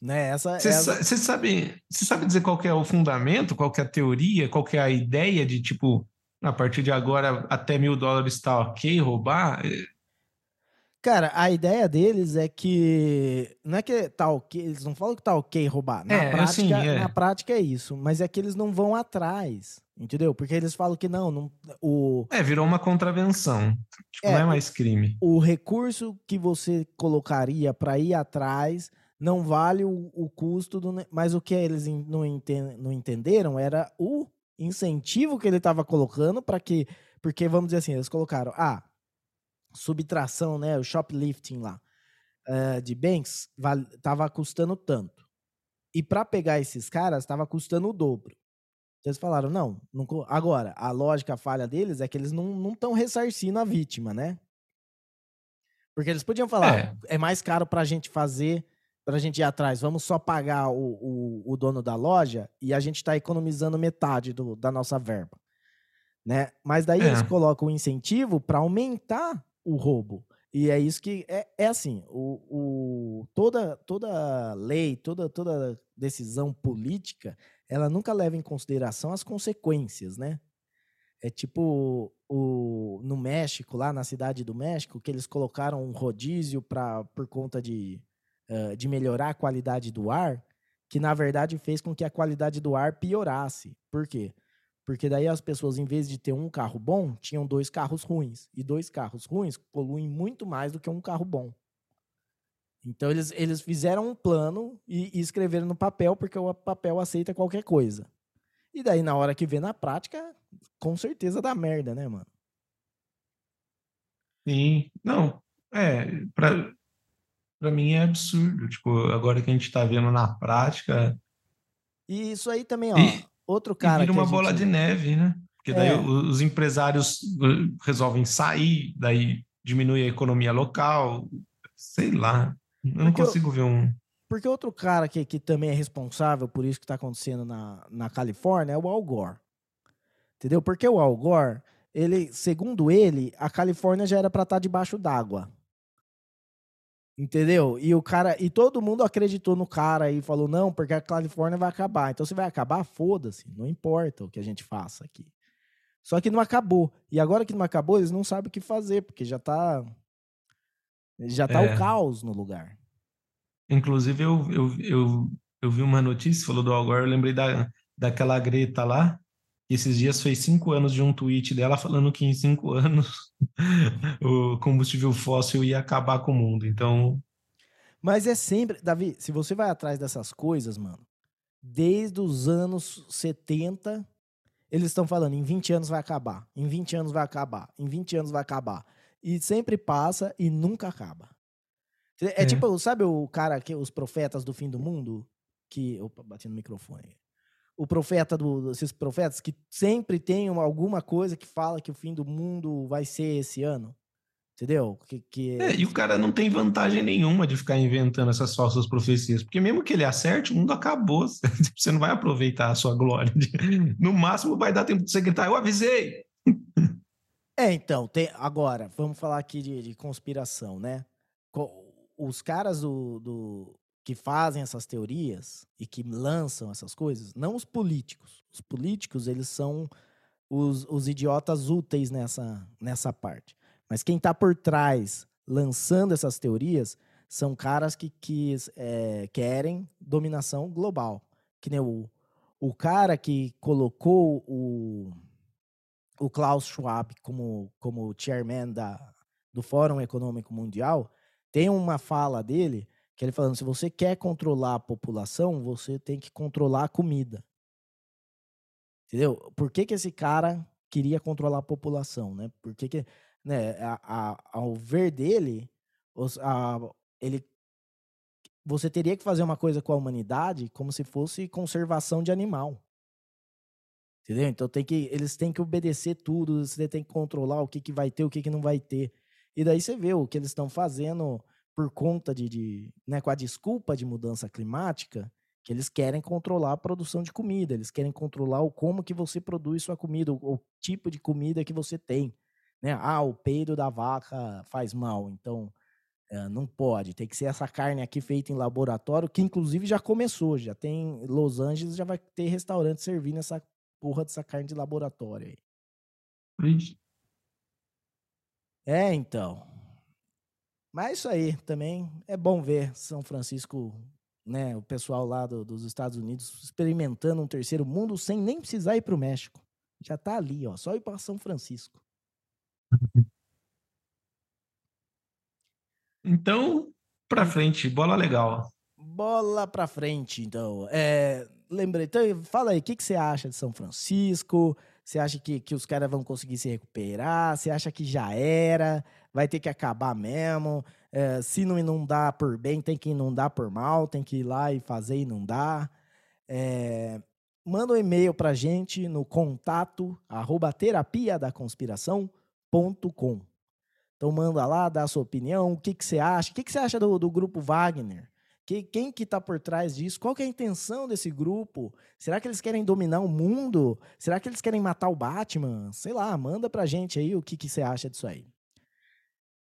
né? Essa, você, essa... sabe, você sabe dizer qual é o fundamento, qual é a teoria, qual é a ideia de tipo, a partir de agora até mil dólares está ok roubar? Cara, a ideia deles é que. Não é que tá ok. Eles não falam que tá ok roubar. Na, é, prática, assim, é. na prática é isso. Mas é que eles não vão atrás. Entendeu? Porque eles falam que não. não o... É, virou uma contravenção. Tipo, é, não é mais crime. O, o recurso que você colocaria para ir atrás não vale o, o custo do. Mas o que eles não, enten, não entenderam era o incentivo que ele estava colocando para que. Porque, vamos dizer assim, eles colocaram. Ah, subtração, né, o shoplifting lá, uh, de bens, estava custando tanto. E para pegar esses caras, estava custando o dobro. Então eles falaram, não, não, agora, a lógica a falha deles é que eles não estão ressarcindo a vítima, né? Porque eles podiam falar, é, é mais caro para a gente fazer, para a gente ir atrás, vamos só pagar o, o, o dono da loja e a gente está economizando metade do, da nossa verba. Né? Mas daí é. eles colocam o incentivo para aumentar o roubo. E é isso que é, é assim, o, o, toda, toda lei, toda, toda decisão política, ela nunca leva em consideração as consequências, né? É tipo o, no México, lá na cidade do México, que eles colocaram um rodízio pra, por conta de, uh, de melhorar a qualidade do ar, que na verdade fez com que a qualidade do ar piorasse. Por quê? Porque daí as pessoas, em vez de ter um carro bom, tinham dois carros ruins. E dois carros ruins poluem muito mais do que um carro bom. Então eles, eles fizeram um plano e, e escreveram no papel, porque o papel aceita qualquer coisa. E daí, na hora que vê na prática, com certeza dá merda, né, mano? Sim. Não, é, pra, pra mim é absurdo. Tipo, agora que a gente tá vendo na prática. E isso aí também, ó. E Outro cara. E vira uma bola de neve, né? Porque daí é. os empresários uh, resolvem sair, daí diminui a economia local, sei lá. Eu não Porque consigo eu... ver um. Porque outro cara que, que também é responsável por isso que está acontecendo na, na Califórnia é o Al Gore. Entendeu? Porque o Al Gore, ele, segundo ele, a Califórnia já era para estar tá debaixo d'água. Entendeu? E o cara, e todo mundo acreditou no cara e falou: "Não, porque a Califórnia vai acabar". Então se vai acabar, foda-se, não importa o que a gente faça aqui. Só que não acabou. E agora que não acabou, eles não sabem o que fazer, porque já tá já tá é. o caos no lugar. Inclusive eu, eu, eu, eu vi uma notícia, falou do Al Gore, eu lembrei da, daquela Greta lá, esses dias fez cinco anos de um tweet dela falando que em cinco anos [laughs] o combustível fóssil ia acabar com o mundo. Então. Mas é sempre. Davi, se você vai atrás dessas coisas, mano, desde os anos 70, eles estão falando em 20 anos vai acabar, em 20 anos vai acabar, em 20 anos vai acabar. E sempre passa e nunca acaba. É, é. tipo, sabe o cara que os profetas do fim do mundo? Que. Opa, bati no microfone o profeta do, esses profetas que sempre tem alguma coisa que fala que o fim do mundo vai ser esse ano. Entendeu? Que, que... É, e o cara não tem vantagem nenhuma de ficar inventando essas falsas profecias, porque mesmo que ele acerte, o mundo acabou. [laughs] Você não vai aproveitar a sua glória. No máximo vai dar tempo de você gritar, eu avisei! [laughs] É, então, tem, agora, vamos falar aqui de, de conspiração, né? Os caras do, do, que fazem essas teorias e que lançam essas coisas, não os políticos. Os políticos, eles são os, os idiotas úteis nessa, nessa parte. Mas quem está por trás lançando essas teorias são caras que, que é, querem dominação global. Que nem o, o cara que colocou o, o Klaus Schwab como, como chairman da, do Fórum Econômico Mundial, tem uma fala dele que ele falando: se você quer controlar a população, você tem que controlar a comida. Entendeu? Por que, que esse cara queria controlar a população, né? Por que, que né, a, a, ao ver dele, os, a, ele, você teria que fazer uma coisa com a humanidade como se fosse conservação de animal. Entendeu? Então tem que, eles têm que obedecer tudo, você tem que controlar o que, que vai ter, o que, que não vai ter. E daí você vê o que eles estão fazendo por conta de, de né, com a desculpa de mudança climática, que eles querem controlar a produção de comida, eles querem controlar o como que você produz sua comida, o, o tipo de comida que você tem. Né? Ah, o peido da vaca faz mal, então é, não pode. Tem que ser essa carne aqui feita em laboratório, que inclusive já começou, já tem Los Angeles já vai ter restaurante servindo essa porra dessa carne de laboratório aí. É, então. Mas é isso aí também é bom ver São Francisco, né, o pessoal lá do, dos Estados Unidos experimentando um terceiro mundo sem nem precisar ir para o México. Já tá ali, ó, só ir para São Francisco. [laughs] Então, para frente, bola legal. Bola para frente, então. É, lembrei, então, fala aí, o que, que você acha de São Francisco? Você acha que, que os caras vão conseguir se recuperar? Você acha que já era? Vai ter que acabar mesmo? É, se não inundar por bem, tem que inundar por mal, tem que ir lá e fazer inundar. É, manda um e-mail pra gente no contato arroba terapia da. Então manda lá, dá a sua opinião, o que, que você acha, o que, que você acha do, do grupo Wagner? Que, quem que está por trás disso? Qual que é a intenção desse grupo? Será que eles querem dominar o mundo? Será que eles querem matar o Batman? Sei lá, manda pra gente aí o que, que você acha disso aí.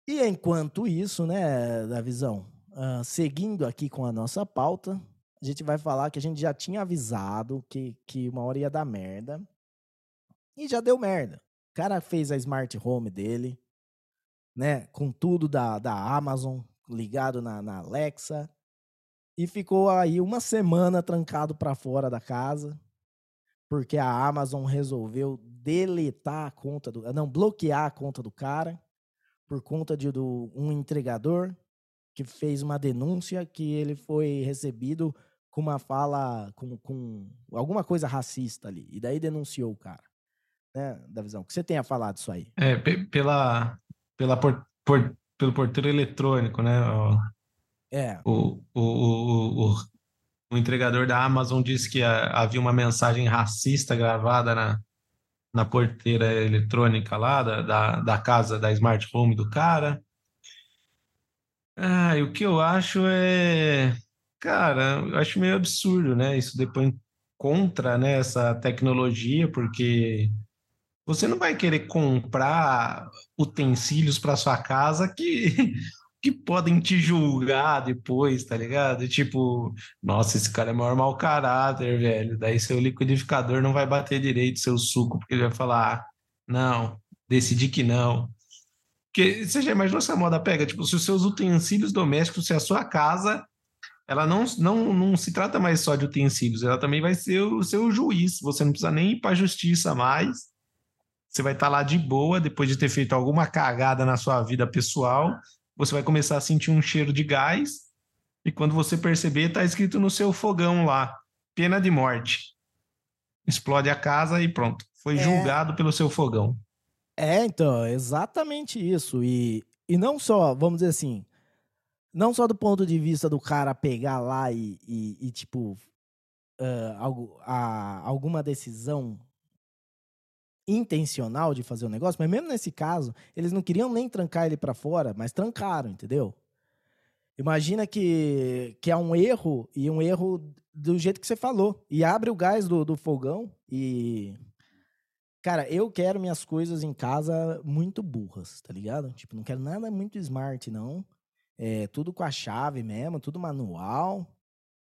E enquanto isso, né, da visão, uh, seguindo aqui com a nossa pauta, a gente vai falar que a gente já tinha avisado que, que uma hora ia dar merda. E já deu merda. O cara fez a smart home dele, né, com tudo da, da Amazon ligado na, na Alexa, e ficou aí uma semana trancado para fora da casa, porque a Amazon resolveu deletar a conta do, não bloquear a conta do cara por conta de do, um entregador que fez uma denúncia que ele foi recebido com uma fala com, com alguma coisa racista ali e daí denunciou o cara, né, da visão. Que você tem a falar disso aí? É pela pela por, por, pelo porteiro eletrônico, né? É. O, o, o, o, o entregador da Amazon disse que havia uma mensagem racista gravada na, na porteira eletrônica lá da, da, da casa da smart home do cara. Ah, e o que eu acho é, cara, eu acho meio absurdo, né? Isso depois contra né, essa tecnologia, porque você não vai querer comprar utensílios para sua casa que [laughs] que podem te julgar depois, tá ligado? Tipo, nossa, esse cara é maior mau caráter, velho. Daí seu liquidificador não vai bater direito seu suco, porque ele vai falar, ah, não, decidi que não. Porque você já imaginou essa moda pega? Tipo, se os seus utensílios domésticos, se a sua casa, ela não, não, não se trata mais só de utensílios, ela também vai ser o seu juiz. Você não precisa nem ir para a justiça mais. Você vai estar tá lá de boa depois de ter feito alguma cagada na sua vida pessoal você vai começar a sentir um cheiro de gás, e quando você perceber, está escrito no seu fogão lá: pena de morte. Explode a casa e pronto. Foi é... julgado pelo seu fogão. É, então, exatamente isso. E, e não só, vamos dizer assim, não só do ponto de vista do cara pegar lá e, e, e tipo, uh, algo, a, alguma decisão intencional de fazer o negócio, mas mesmo nesse caso, eles não queriam nem trancar ele para fora, mas trancaram, entendeu? Imagina que, que é um erro, e um erro do jeito que você falou. E abre o gás do, do fogão e. Cara, eu quero minhas coisas em casa muito burras, tá ligado? Tipo, não quero nada muito smart, não. É tudo com a chave mesmo, tudo manual.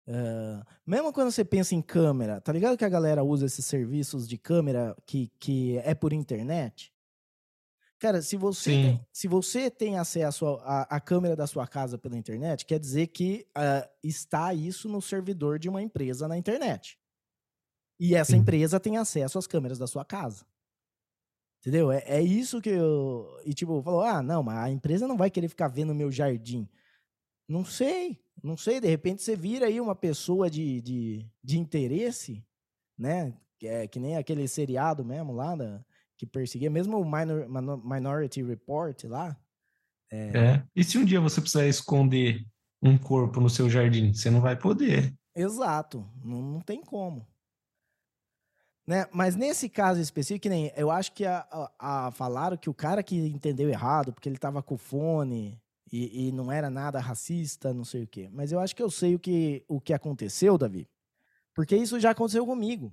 Uh, mesmo quando você pensa em câmera, tá ligado que a galera usa esses serviços de câmera que, que é por internet? Cara, se você, tem, se você tem acesso à câmera da sua casa pela internet, quer dizer que uh, está isso no servidor de uma empresa na internet. E essa Sim. empresa tem acesso às câmeras da sua casa. Entendeu? É, é isso que eu. E tipo, falou: ah, não, mas a empresa não vai querer ficar vendo o meu jardim. Não sei, não sei. De repente você vira aí uma pessoa de, de, de interesse, né? Que, é, que nem aquele seriado mesmo lá, da, que perseguia, mesmo o Minor, Minority Report lá. É... é. E se um dia você precisar esconder um corpo no seu jardim, você não vai poder. Exato, não, não tem como. Né? Mas nesse caso específico, nem eu acho que a, a, a, falaram que o cara que entendeu errado, porque ele tava com fone e, e, não era nada racista, não sei o quê. Mas eu acho que eu sei o que, o que aconteceu, Davi. Porque isso já aconteceu comigo.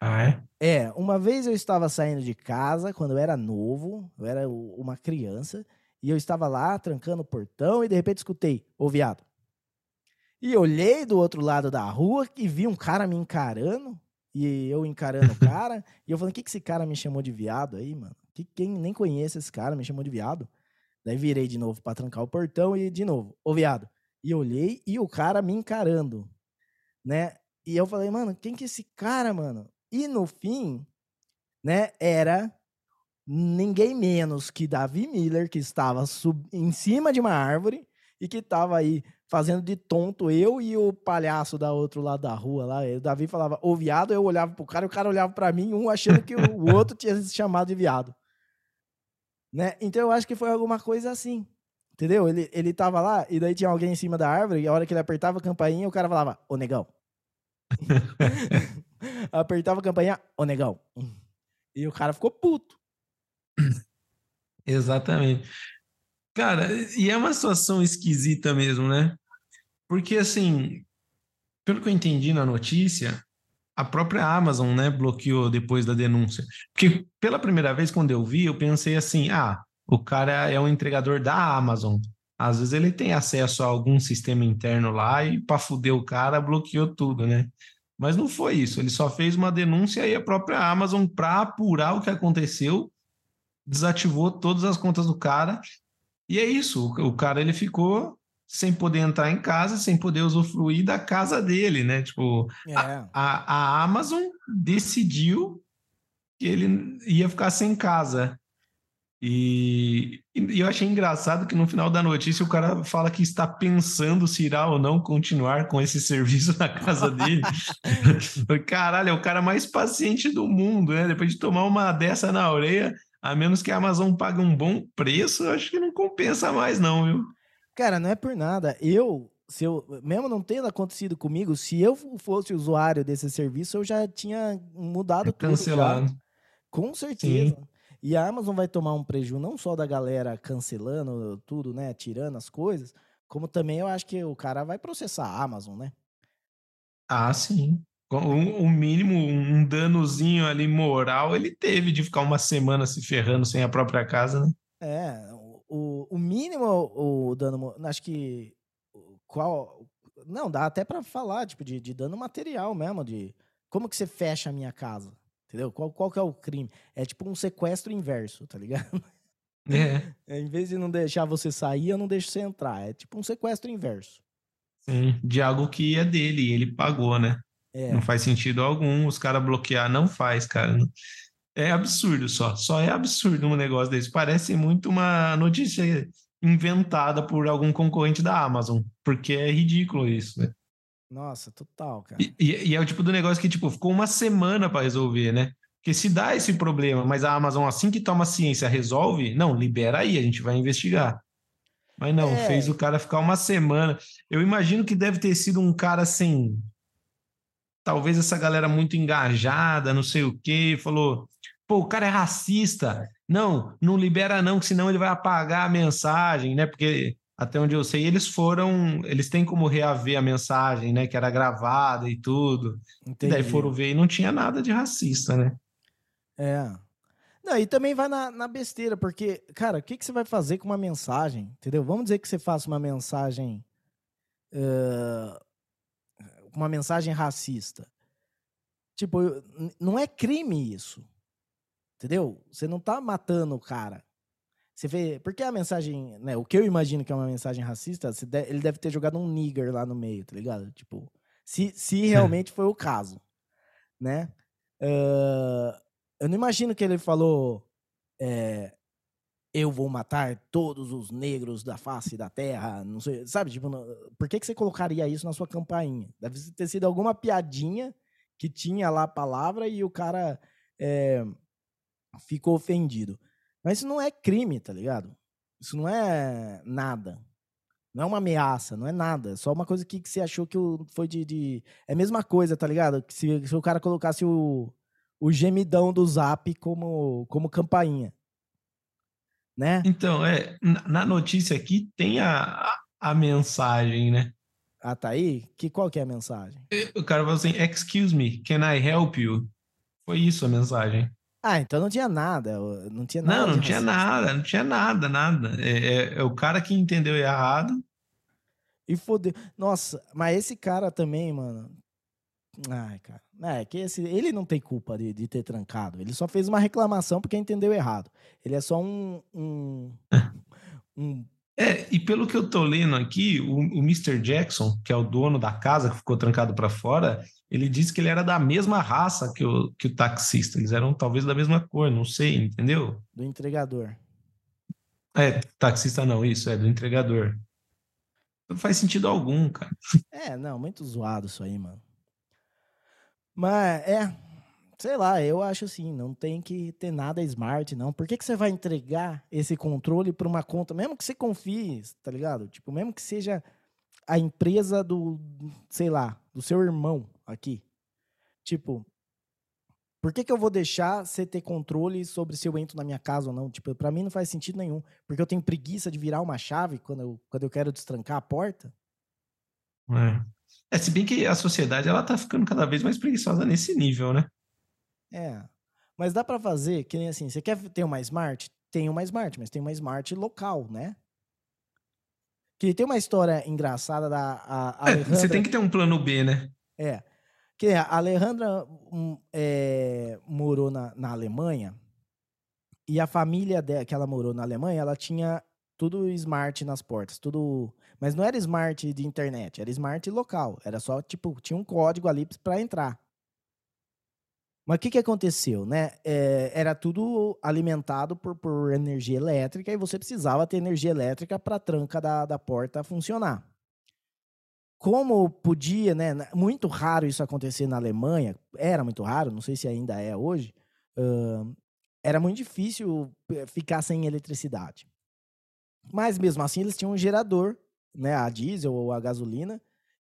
Ah, é? É, uma vez eu estava saindo de casa quando eu era novo, eu era uma criança, e eu estava lá trancando o portão e de repente escutei, ô viado. E olhei do outro lado da rua e vi um cara me encarando e eu encarando o [laughs] cara, e eu falando, o que, que esse cara me chamou de viado aí, mano? Que, quem nem conhece esse cara me chamou de viado? Daí virei de novo para trancar o portão e de novo, ô viado. E olhei e o cara me encarando, né? E eu falei, mano, quem que é esse cara, mano? E no fim, né, era ninguém menos que Davi Miller, que estava sub, em cima de uma árvore e que estava aí fazendo de tonto eu e o palhaço da outro lado da rua lá. O Davi falava, ô viado, eu olhava pro cara e o cara olhava para mim, um achando que o [laughs] outro tinha se chamado de viado. Né? Então eu acho que foi alguma coisa assim. Entendeu? Ele, ele tava lá e daí tinha alguém em cima da árvore e a hora que ele apertava a campainha, o cara falava, ô negão. [laughs] apertava a campainha, ô negão. E o cara ficou puto. Exatamente. Cara, e é uma situação esquisita mesmo, né? Porque, assim, pelo que eu entendi na notícia, a própria Amazon, né, bloqueou depois da denúncia. Porque pela primeira vez, quando eu vi, eu pensei assim: ah, o cara é um entregador da Amazon. Às vezes ele tem acesso a algum sistema interno lá e, para fuder o cara, bloqueou tudo, né? Mas não foi isso. Ele só fez uma denúncia e a própria Amazon, para apurar o que aconteceu, desativou todas as contas do cara e é isso, o cara ele ficou sem poder entrar em casa, sem poder usufruir da casa dele, né? Tipo, é. a, a, a, Amazon decidiu que ele ia ficar sem casa. E, e, eu achei engraçado que no final da notícia o cara fala que está pensando se irá ou não continuar com esse [laughs] serviço na casa dele. [laughs] Caralho, é o cara mais paciente do mundo, né? Depois de tomar uma dessa na orelha, a menos que a Amazon pague um bom preço, acho que não compensa mais, não, viu? Cara, não é por nada. Eu, se eu, mesmo não tendo acontecido comigo, se eu fosse usuário desse serviço, eu já tinha mudado é tudo. Cancelado. Já. Com certeza. Sim. E a Amazon vai tomar um prejuízo não só da galera cancelando tudo, né? Tirando as coisas, como também eu acho que o cara vai processar a Amazon, né? Ah, sim. O um mínimo, um danozinho ali moral, ele teve de ficar uma semana se ferrando sem a própria casa, né? É, o, o mínimo, o dano, acho que qual, não, dá até para falar, tipo, de, de dano material mesmo, de como que você fecha a minha casa, entendeu? Qual, qual que é o crime? É tipo um sequestro inverso, tá ligado? [laughs] É. é. [laughs] Em vez de não deixar você sair, eu não deixo você entrar. É tipo um sequestro inverso. Sim, de algo que é dele e ele pagou, né? É. Não faz sentido algum os caras bloquear, não faz, cara. É absurdo só, só é absurdo um negócio desse. Parece muito uma notícia inventada por algum concorrente da Amazon, porque é ridículo isso, né? Nossa, total, cara. E, e, e é o tipo do negócio que, tipo, ficou uma semana para resolver, né? Porque se dá esse problema, mas a Amazon, assim que toma ciência, resolve, não, libera aí, a gente vai investigar. Mas não, é. fez o cara ficar uma semana. Eu imagino que deve ter sido um cara assim, talvez essa galera muito engajada, não sei o quê, falou: pô, o cara é racista. Não, não libera não, que senão ele vai apagar a mensagem, né? Porque até onde eu sei, eles foram, eles têm como reaver a mensagem, né? Que era gravada e tudo. Entendi. E daí foram ver e não tinha nada de racista, né? É. Não, e também vai na, na besteira, porque, cara, o que, que você vai fazer com uma mensagem? Entendeu? Vamos dizer que você faça uma mensagem. Uh, uma mensagem racista. Tipo, não é crime isso. Entendeu? Você não tá matando o cara. Você vê. Porque a mensagem, né? O que eu imagino que é uma mensagem racista, ele deve ter jogado um nigger lá no meio, tá ligado? Tipo, se, se [laughs] realmente foi o caso, né? Uh, eu não imagino que ele falou. É, eu vou matar todos os negros da face da terra, não sei, sabe? Tipo, por que, que você colocaria isso na sua campainha? Deve ter sido alguma piadinha que tinha lá a palavra e o cara é, ficou ofendido. Mas isso não é crime, tá ligado? Isso não é nada. Não é uma ameaça, não é nada. É só uma coisa que, que você achou que foi de, de, É a mesma coisa, tá ligado? Que se, se o cara colocasse o, o gemidão do zap como, como campainha. Né? Então, é, na notícia aqui tem a, a mensagem, né? Ah, tá aí? Que, qual que é a mensagem? O cara falou assim, excuse me, can I help you? Foi isso a mensagem. Ah, então não tinha nada. Não tinha nada. Não, não tinha nada, não tinha nada, nada. É, é, é, o cara que entendeu errado. E fodeu. Nossa, mas esse cara também, mano. Ai, cara. É, que esse, ele não tem culpa de, de ter trancado. Ele só fez uma reclamação porque entendeu errado. Ele é só um. um, [laughs] um é, e pelo que eu tô lendo aqui, o, o Mr. Jackson, que é o dono da casa que ficou trancado para fora, ele disse que ele era da mesma raça que o, que o taxista. Eles eram talvez da mesma cor, não sei, entendeu? Do entregador. É, taxista não, isso, é do entregador. Não faz sentido algum, cara. É, não, muito zoado isso aí, mano. Mas, é, sei lá, eu acho assim, não tem que ter nada smart, não. Por que, que você vai entregar esse controle para uma conta, mesmo que você confie, tá ligado? Tipo, mesmo que seja a empresa do, sei lá, do seu irmão aqui. Tipo, por que, que eu vou deixar você ter controle sobre se eu entro na minha casa ou não? Tipo, para mim não faz sentido nenhum. Porque eu tenho preguiça de virar uma chave quando eu, quando eu quero destrancar a porta. É. é, se bem que a sociedade ela tá ficando cada vez mais preguiçosa nesse nível, né? É. Mas dá para fazer, que nem assim, você quer ter uma smart? Tem uma smart, mas tem uma smart local, né? Que tem uma história engraçada da a, a é, Alejandra... Você tem que ter um plano B, né? É. Que a Alejandra um, é, morou na, na Alemanha e a família dela, que ela morou na Alemanha, ela tinha tudo smart nas portas, tudo. Mas não era smart de internet, era smart local. Era só, tipo, tinha um código ali para entrar. Mas o que, que aconteceu, né? É, era tudo alimentado por, por energia elétrica e você precisava ter energia elétrica para a tranca da, da porta funcionar. Como podia, né? Muito raro isso acontecer na Alemanha, era muito raro, não sei se ainda é hoje. Uh, era muito difícil eh, ficar sem eletricidade. Mas mesmo assim eles tinham um gerador, né, a diesel ou a gasolina,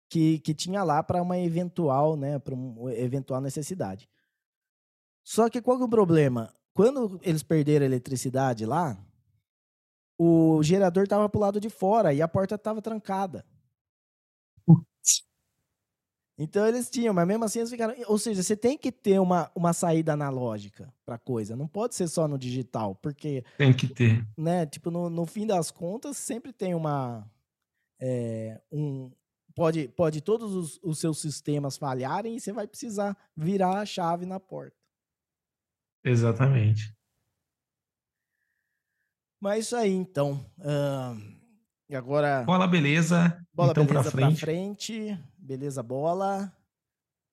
que, que tinha lá para uma eventual, né, para uma eventual necessidade. Só que qual que é o problema? Quando eles perderam a eletricidade lá, o gerador estava para o lado de fora e a porta estava trancada. Então eles tinham, mas mesmo assim eles ficaram. Ou seja, você tem que ter uma, uma saída analógica para coisa. Não pode ser só no digital, porque. Tem que ter. Né, tipo, no, no fim das contas, sempre tem uma. É, um, pode, pode todos os, os seus sistemas falharem e você vai precisar virar a chave na porta. Exatamente. Mas isso aí, então. Uh, e agora. Bola, beleza. Bola, então, beleza pra frente. pra frente. Beleza, bola.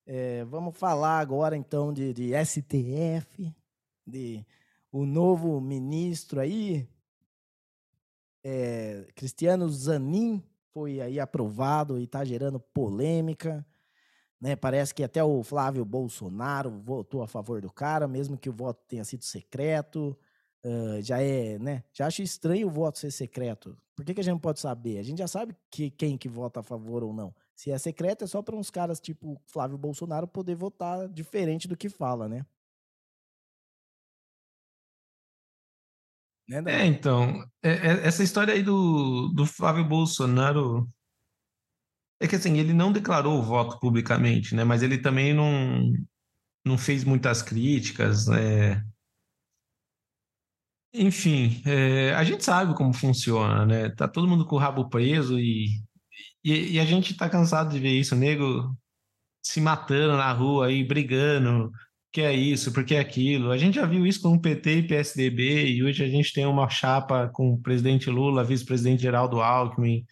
É, vamos falar agora, então, de, de STF, de o novo ministro aí, é, Cristiano Zanin, foi aí aprovado e está gerando polêmica. Né? Parece que até o Flávio Bolsonaro votou a favor do cara, mesmo que o voto tenha sido secreto. Uh, já é, né? Já acho estranho o voto ser secreto. Por que, que a gente não pode saber? A gente já sabe que, quem que vota a favor ou não. Se é secreto, é só para uns caras tipo Flávio Bolsonaro poder votar diferente do que fala, né? né é, então, é, é, essa história aí do, do Flávio Bolsonaro é que assim, ele não declarou o voto publicamente, né? Mas ele também não, não fez muitas críticas, né? Enfim, é, a gente sabe como funciona, né? Tá todo mundo com o rabo preso e, e, e, a gente tá cansado de ver isso, nego se matando na rua aí, brigando, que é isso, porque é aquilo. A gente já viu isso com o PT e PSDB, e hoje a gente tem uma chapa com o presidente Lula, vice-presidente Geraldo Alckmin.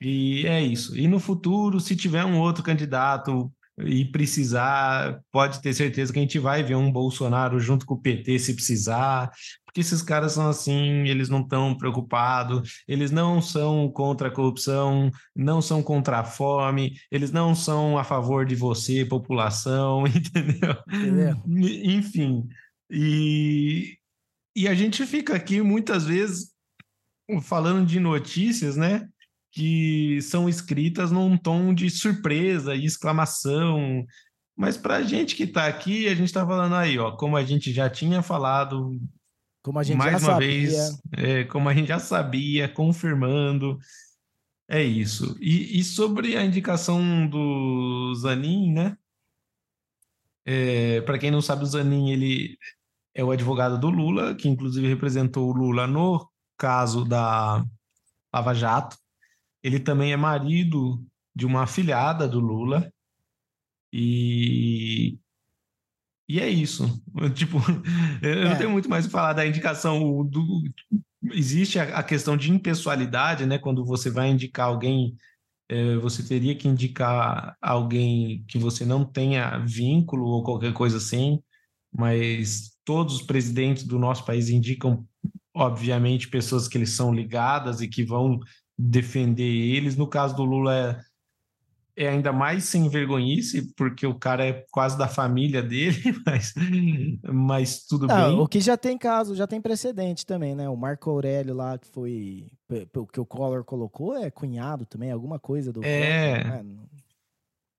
E é isso. E no futuro, se tiver um outro candidato e precisar, pode ter certeza que a gente vai ver um Bolsonaro junto com o PT se precisar, porque esses caras são assim, eles não estão preocupados, eles não são contra a corrupção, não são contra a fome, eles não são a favor de você, população, [laughs] entendeu? É. Enfim, e, e a gente fica aqui muitas vezes falando de notícias, né? Que são escritas num tom de surpresa e exclamação. Mas para a gente que está aqui, a gente está falando aí, ó, como a gente já tinha falado, como a gente mais uma sabia. vez, é, como a gente já sabia, confirmando. É isso. E, e sobre a indicação do Zanin, né? É, para quem não sabe, o Zanin ele é o advogado do Lula, que inclusive representou o Lula no caso da Lava Jato. Ele também é marido de uma afilhada do Lula. E e é isso. [laughs] Tipo, eu é. não tenho muito mais o falar da indicação do existe a, questão de impessoalidade, né? Quando você vai indicar alguém, é, você teria que indicar alguém que você não tenha vínculo ou qualquer coisa assim, mas todos os presidentes do nosso país indicam, obviamente, pessoas que eles são ligadas e que vão defender eles. No caso do Lula é, é ainda mais sem vergonhice, porque o cara é quase da família dele, [laughs] mas, mas tudo Não, bem. O que já tem caso, já tem precedente também, né? O Marco Aurélio lá, que foi. O que o Collor colocou é cunhado também, alguma coisa do. É. Collor, né?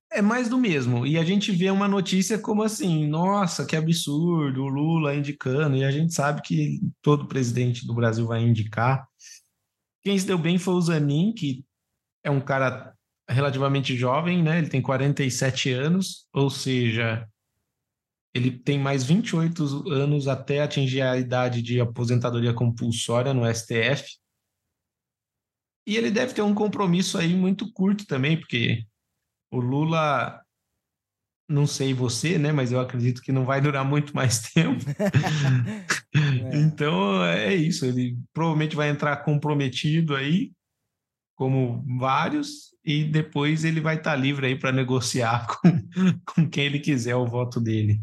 É mais do mesmo. E a gente vê uma notícia como assim, nossa, que absurdo, o Lula indicando, e a gente sabe que todo presidente do Brasil vai indicar. Quem se deu bem foi o Zanin, que é um cara relativamente jovem, né? Ele tem 47 anos, ou seja, ele tem mais 28 anos até atingir a idade de aposentadoria compulsória no STF. E ele deve ter um compromisso aí muito curto também, porque o Lula, não sei você, né? Mas eu acredito que não vai durar muito mais [laughs] tempo. [laughs] É. Então é isso, ele provavelmente vai entrar comprometido aí, como vários, e depois ele vai estar tá livre aí para negociar [laughs] com, com quem ele quiser o voto dele.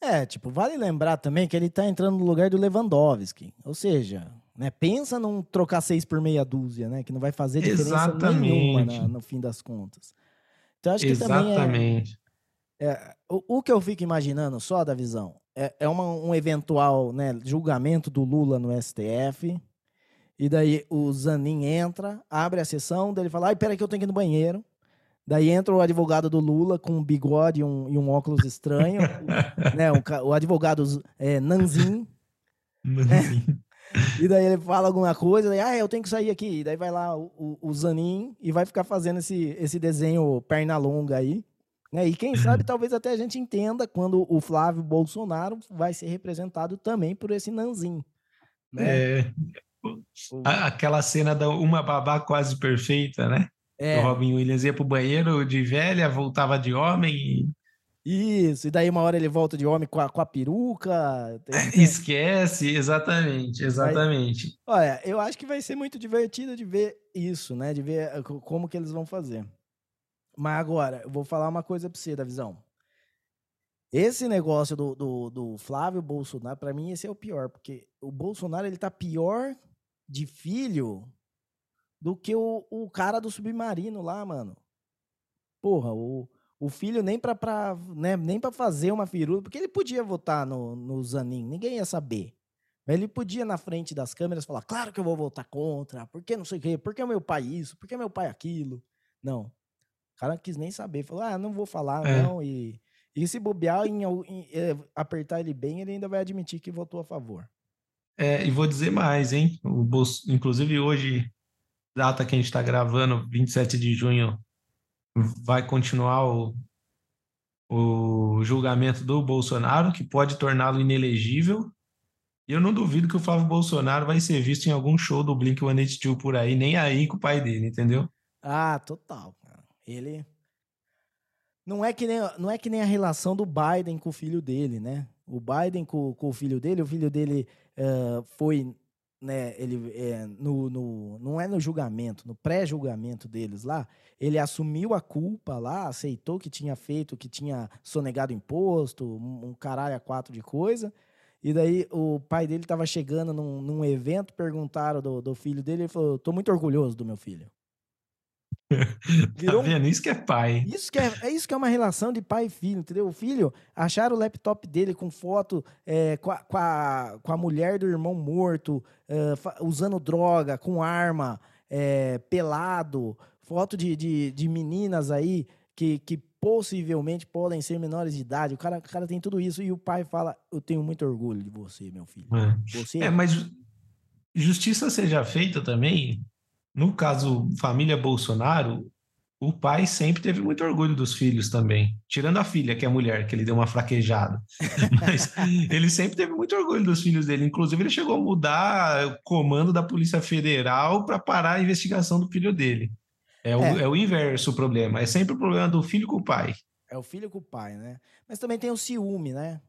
É, tipo, vale lembrar também que ele está entrando no lugar do Lewandowski. Ou seja, né, pensa num trocar seis por meia dúzia, né? Que não vai fazer diferença Exatamente. nenhuma na, no fim das contas. Então acho que Exatamente. também é, é o, o, que eu fico imaginando só da visão é, é uma, um eventual né, julgamento do Lula no STF. E daí o Zanin entra, abre a sessão, daí ele fala: ai, peraí que eu tenho que ir no banheiro. Daí entra o advogado do Lula com um bigode e um, e um óculos estranho, [laughs] né? O, o advogado é, Nanzin. Nanzin. [laughs] E daí ele fala alguma coisa, daí, ah, eu tenho que sair aqui. E daí vai lá o, o, o Zanin e vai ficar fazendo esse, esse desenho perna longa aí. Né? E quem sabe talvez até a gente entenda quando o Flávio Bolsonaro vai ser representado também por esse Nanzinho. Né? É, aquela cena da uma babá quase perfeita, né? É. O Robin Williams ia pro banheiro de velha, voltava de homem e... Isso, e daí uma hora ele volta de homem com a, com a peruca. Esquece, exatamente, exatamente. olha, eu acho que vai ser muito divertido de ver isso, né? De ver eh, como que eles vão fazer. Mas agora, eu vou falar uma coisa pra você, da visão. Esse negócio do, do, do Flávio Bolsonaro, para mim, esse é o pior, porque o Bolsonaro ele tá pior de filho do que o, o cara do submarino lá, mano. Porra, o, o filho nem pra, pra, né, nem pra fazer uma firula, porque ele podia votar no, no Zanin, ninguém ia saber. Mas ele podia, na frente das câmeras, falar: claro que eu vou votar contra, porque não sei o quê, porque é meu pai isso, porque é meu pai aquilo. Não cara não quis nem saber. Falou, ah, não vou falar, é. não. E, e se bobear, em, em, em, é, apertar ele bem, ele ainda vai admitir que votou a favor. É, e vou dizer mais, hein? O Bolso, inclusive hoje, data que a gente está gravando, 27 de junho, vai continuar o, o julgamento do Bolsonaro, que pode torná-lo inelegível. E eu não duvido que o Flávio Bolsonaro vai ser visto em algum show do Blink-182 por aí, nem aí com o pai dele, entendeu? Ah, total. Ele. Não é, que nem, não é que nem a relação do Biden com o filho dele, né? O Biden com, com o filho dele, o filho dele uh, foi, né, ele, é, no, no, não é no julgamento, no pré-julgamento deles lá, ele assumiu a culpa lá, aceitou que tinha feito, que tinha sonegado imposto, um, um caralho a quatro de coisa, e daí o pai dele estava chegando num, num, evento, perguntaram do, do filho dele, ele falou, tô muito orgulhoso do meu filho. [laughs] Virou tá vendo? Isso que é pai. Isso que é, é isso que é uma relação de pai e filho, entendeu? O filho acharam o laptop dele com foto é, com, a, com, a, com, a, mulher do irmão morto, é, usando droga, com arma, é, pelado, foto de, de, de, meninas aí que, que possivelmente podem ser menores de idade. O cara, o cara tem tudo isso e o pai fala: Eu tenho muito orgulho de você, meu filho. É. Você... é, mas justiça seja feita também no caso, família Bolsonaro, o pai sempre teve muito orgulho dos filhos também. Tirando a filha, que é mulher, que ele deu uma fraquejada. [laughs] Mas ele sempre teve muito orgulho dos filhos dele. Inclusive, ele chegou a mudar o comando da Polícia Federal para parar a investigação do filho dele. É o, é. é o inverso o problema. É sempre o problema do filho com o pai. É o filho com o pai, né? Mas também tem o ciúme, né?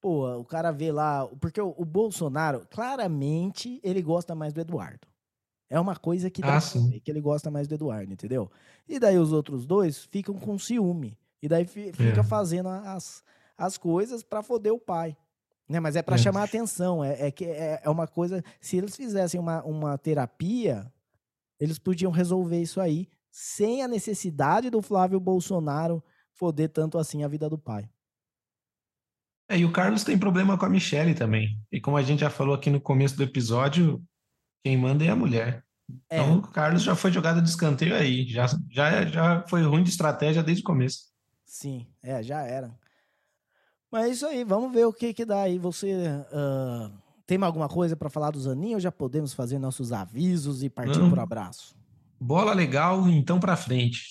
Pô, o cara vê lá. Porque o, o Bolsonaro, claramente, ele gosta mais do Eduardo. É uma coisa que dá ah, que ele gosta mais do Eduardo, entendeu? E daí os outros dois ficam com ciúme. E daí fica é. fazendo as, as coisas para foder o pai. Né? Mas é para é. chamar atenção. É, é que é, é, uma coisa. Se eles fizessem uma, uma terapia, eles podiam resolver isso aí sem a necessidade do Flávio Bolsonaro foder tanto assim a vida do pai. É, e o Carlos tem problema com a Michelle também. E como a gente já falou aqui no começo do episódio, quem manda é a mulher. É. Então o Carlos já foi jogado de escanteio aí. Já, já, já foi ruim de estratégia desde o começo. Sim, é, já era. Mas é isso aí, vamos ver o que que dá aí. Você uh, tem alguma coisa para falar do Zanin ou já podemos fazer nossos avisos e partir Não. por abraço? Bola legal, então para frente.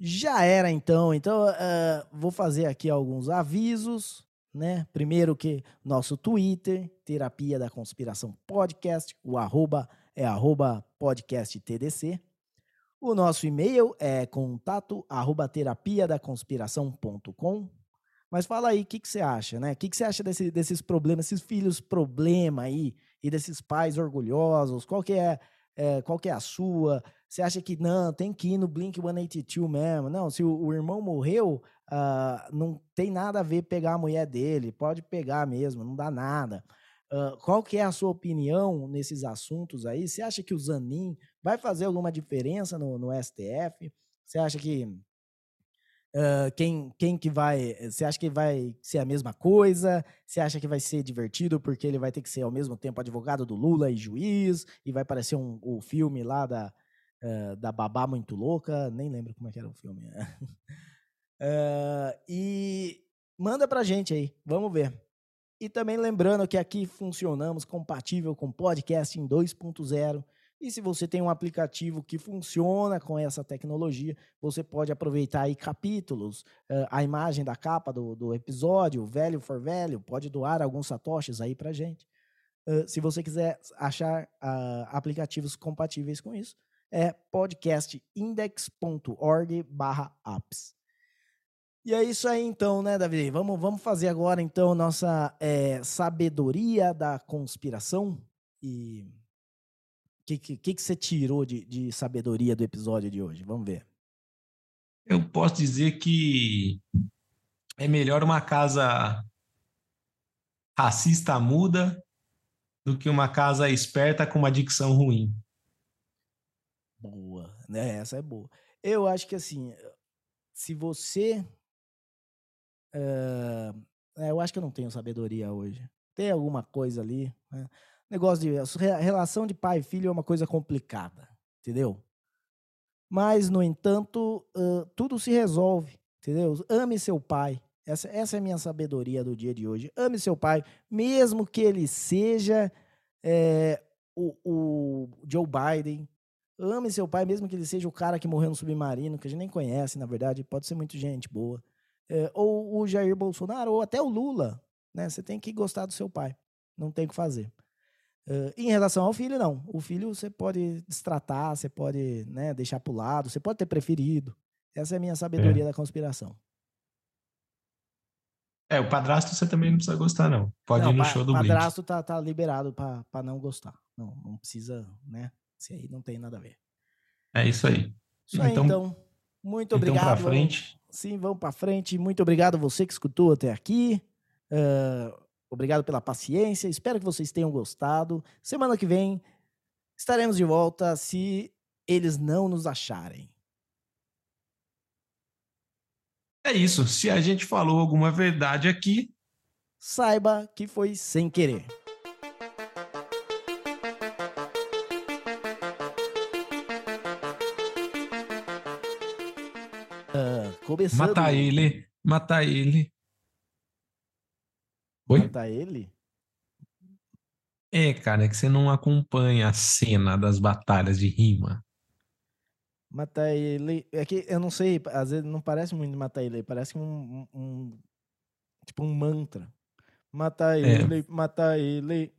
Já era então. Então uh, vou fazer aqui alguns avisos né? Primeiro que nosso Twitter, Terapia da Conspiração Podcast, o arroba é arroba podcast TDC. O nosso e-mail é contato arroba terapia da conspiração.com. Mas fala aí, o que, que você acha, né? O que, que você acha desse, desses problemas, esses filhos problema aí, e desses pais orgulhosos? Qual que é, é, qual que é a sua? Você acha que não, tem que ir no Blink 182 mesmo? Não, se o, o irmão morreu, uh, não tem nada a ver pegar a mulher dele, pode pegar mesmo, não dá nada. Uh, qual que é a sua opinião nesses assuntos aí? Você acha que o Zanin vai fazer alguma diferença no, no STF? Você acha que Uh, quem, quem que vai. Você acha que vai ser a mesma coisa? Você acha que vai ser divertido porque ele vai ter que ser ao mesmo tempo advogado do Lula e juiz? E vai parecer um, o filme lá da, uh, da Babá Muito Louca? Nem lembro como é que era o filme. Uh, [laughs] e manda pra gente aí, vamos ver. E também lembrando que aqui funcionamos compatível com podcast em 2.0. E se você tem um aplicativo que funciona com essa tecnologia, você pode aproveitar aí capítulos, uh, a imagem da capa do, do episódio, velho for velho, pode doar alguns satoshis aí pra gente. Se você quiser achar uh, aplicativos compatíveis com isso, é podcastindex.org/apps. E é isso aí então, né, Davi? Vamos, vamos fazer agora então nossa é, sabedoria da conspiração. E o que, que, que, você tirou de, de sabedoria do episódio de hoje? Vamos ver. Eu posso dizer que é melhor uma casa racista muda do que uma casa esperta com uma dicção ruim. Boa, né? Essa é boa. Eu acho que assim, se você é, eu acho que eu não tenho sabedoria hoje. Tem alguma coisa ali. Né? Negócio de. A relação de pai e filho é uma coisa complicada, entendeu? Mas, no entanto, uh, tudo se resolve, entendeu? Ame seu pai. Essa, essa é a minha sabedoria do dia de hoje. Ame seu pai, mesmo que ele seja é, o, o Joe Biden. Ame seu pai, mesmo que ele seja o cara que morreu no submarino, que a gente nem conhece, na verdade. Pode ser muito gente boa é, ou o Jair Bolsonaro, ou até o Lula, né? Você tem que gostar do seu pai. Não tem o que fazer. Uh, em relação ao filho, não. O filho você pode destratar, você pode né, deixar para o lado, você pode ter preferido. Essa é a minha sabedoria é. da conspiração. É, o padrasto você também não precisa gostar, não. Pode não, ir no show do Blink. O padrasto tá, tá liberado pra não gostar. Não, não precisa, né? Isso aí não tem nada a ver. É isso aí. Isso aí, então, então muito então obrigado. Então frente. Sim, vamos pra frente. Muito obrigado a você que escutou até aqui. Uh, obrigado pela paciência. Espero que vocês tenham gostado. Semana que vem estaremos de volta se eles não nos acharem. É isso. Se a gente falou alguma verdade aqui, saiba que foi sem querer. Começando... Mata ele, mata ele. Oi? Mata ele? É, cara, é que você não acompanha a cena das batalhas de rima. Matar ele. É que eu não sei, às vezes não parece muito matar ele, parece um, um, tipo um mantra. Matar é. ele, matar ele.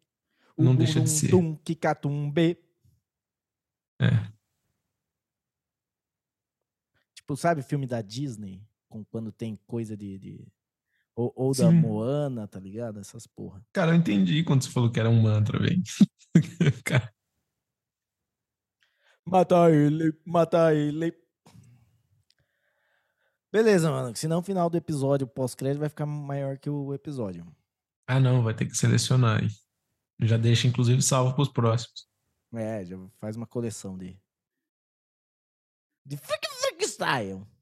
Não deixa de ser. Tum, kikatumbe. É. Tipo, sabe filme da Disney? Com, quando tem coisa de. de... Ou, ou da Moana, tá ligado? Essas porra. Cara, eu entendi quando você falou que era um mantra, velho. [laughs] Cara. Mata ele, mata ele. Beleza, mano. Senão o final do episódio pós-crédito vai ficar maior que o episódio. Ah, não, vai ter que selecionar aí. Já deixa, inclusive, salvo pros próximos. É, já faz uma coleção de. De style.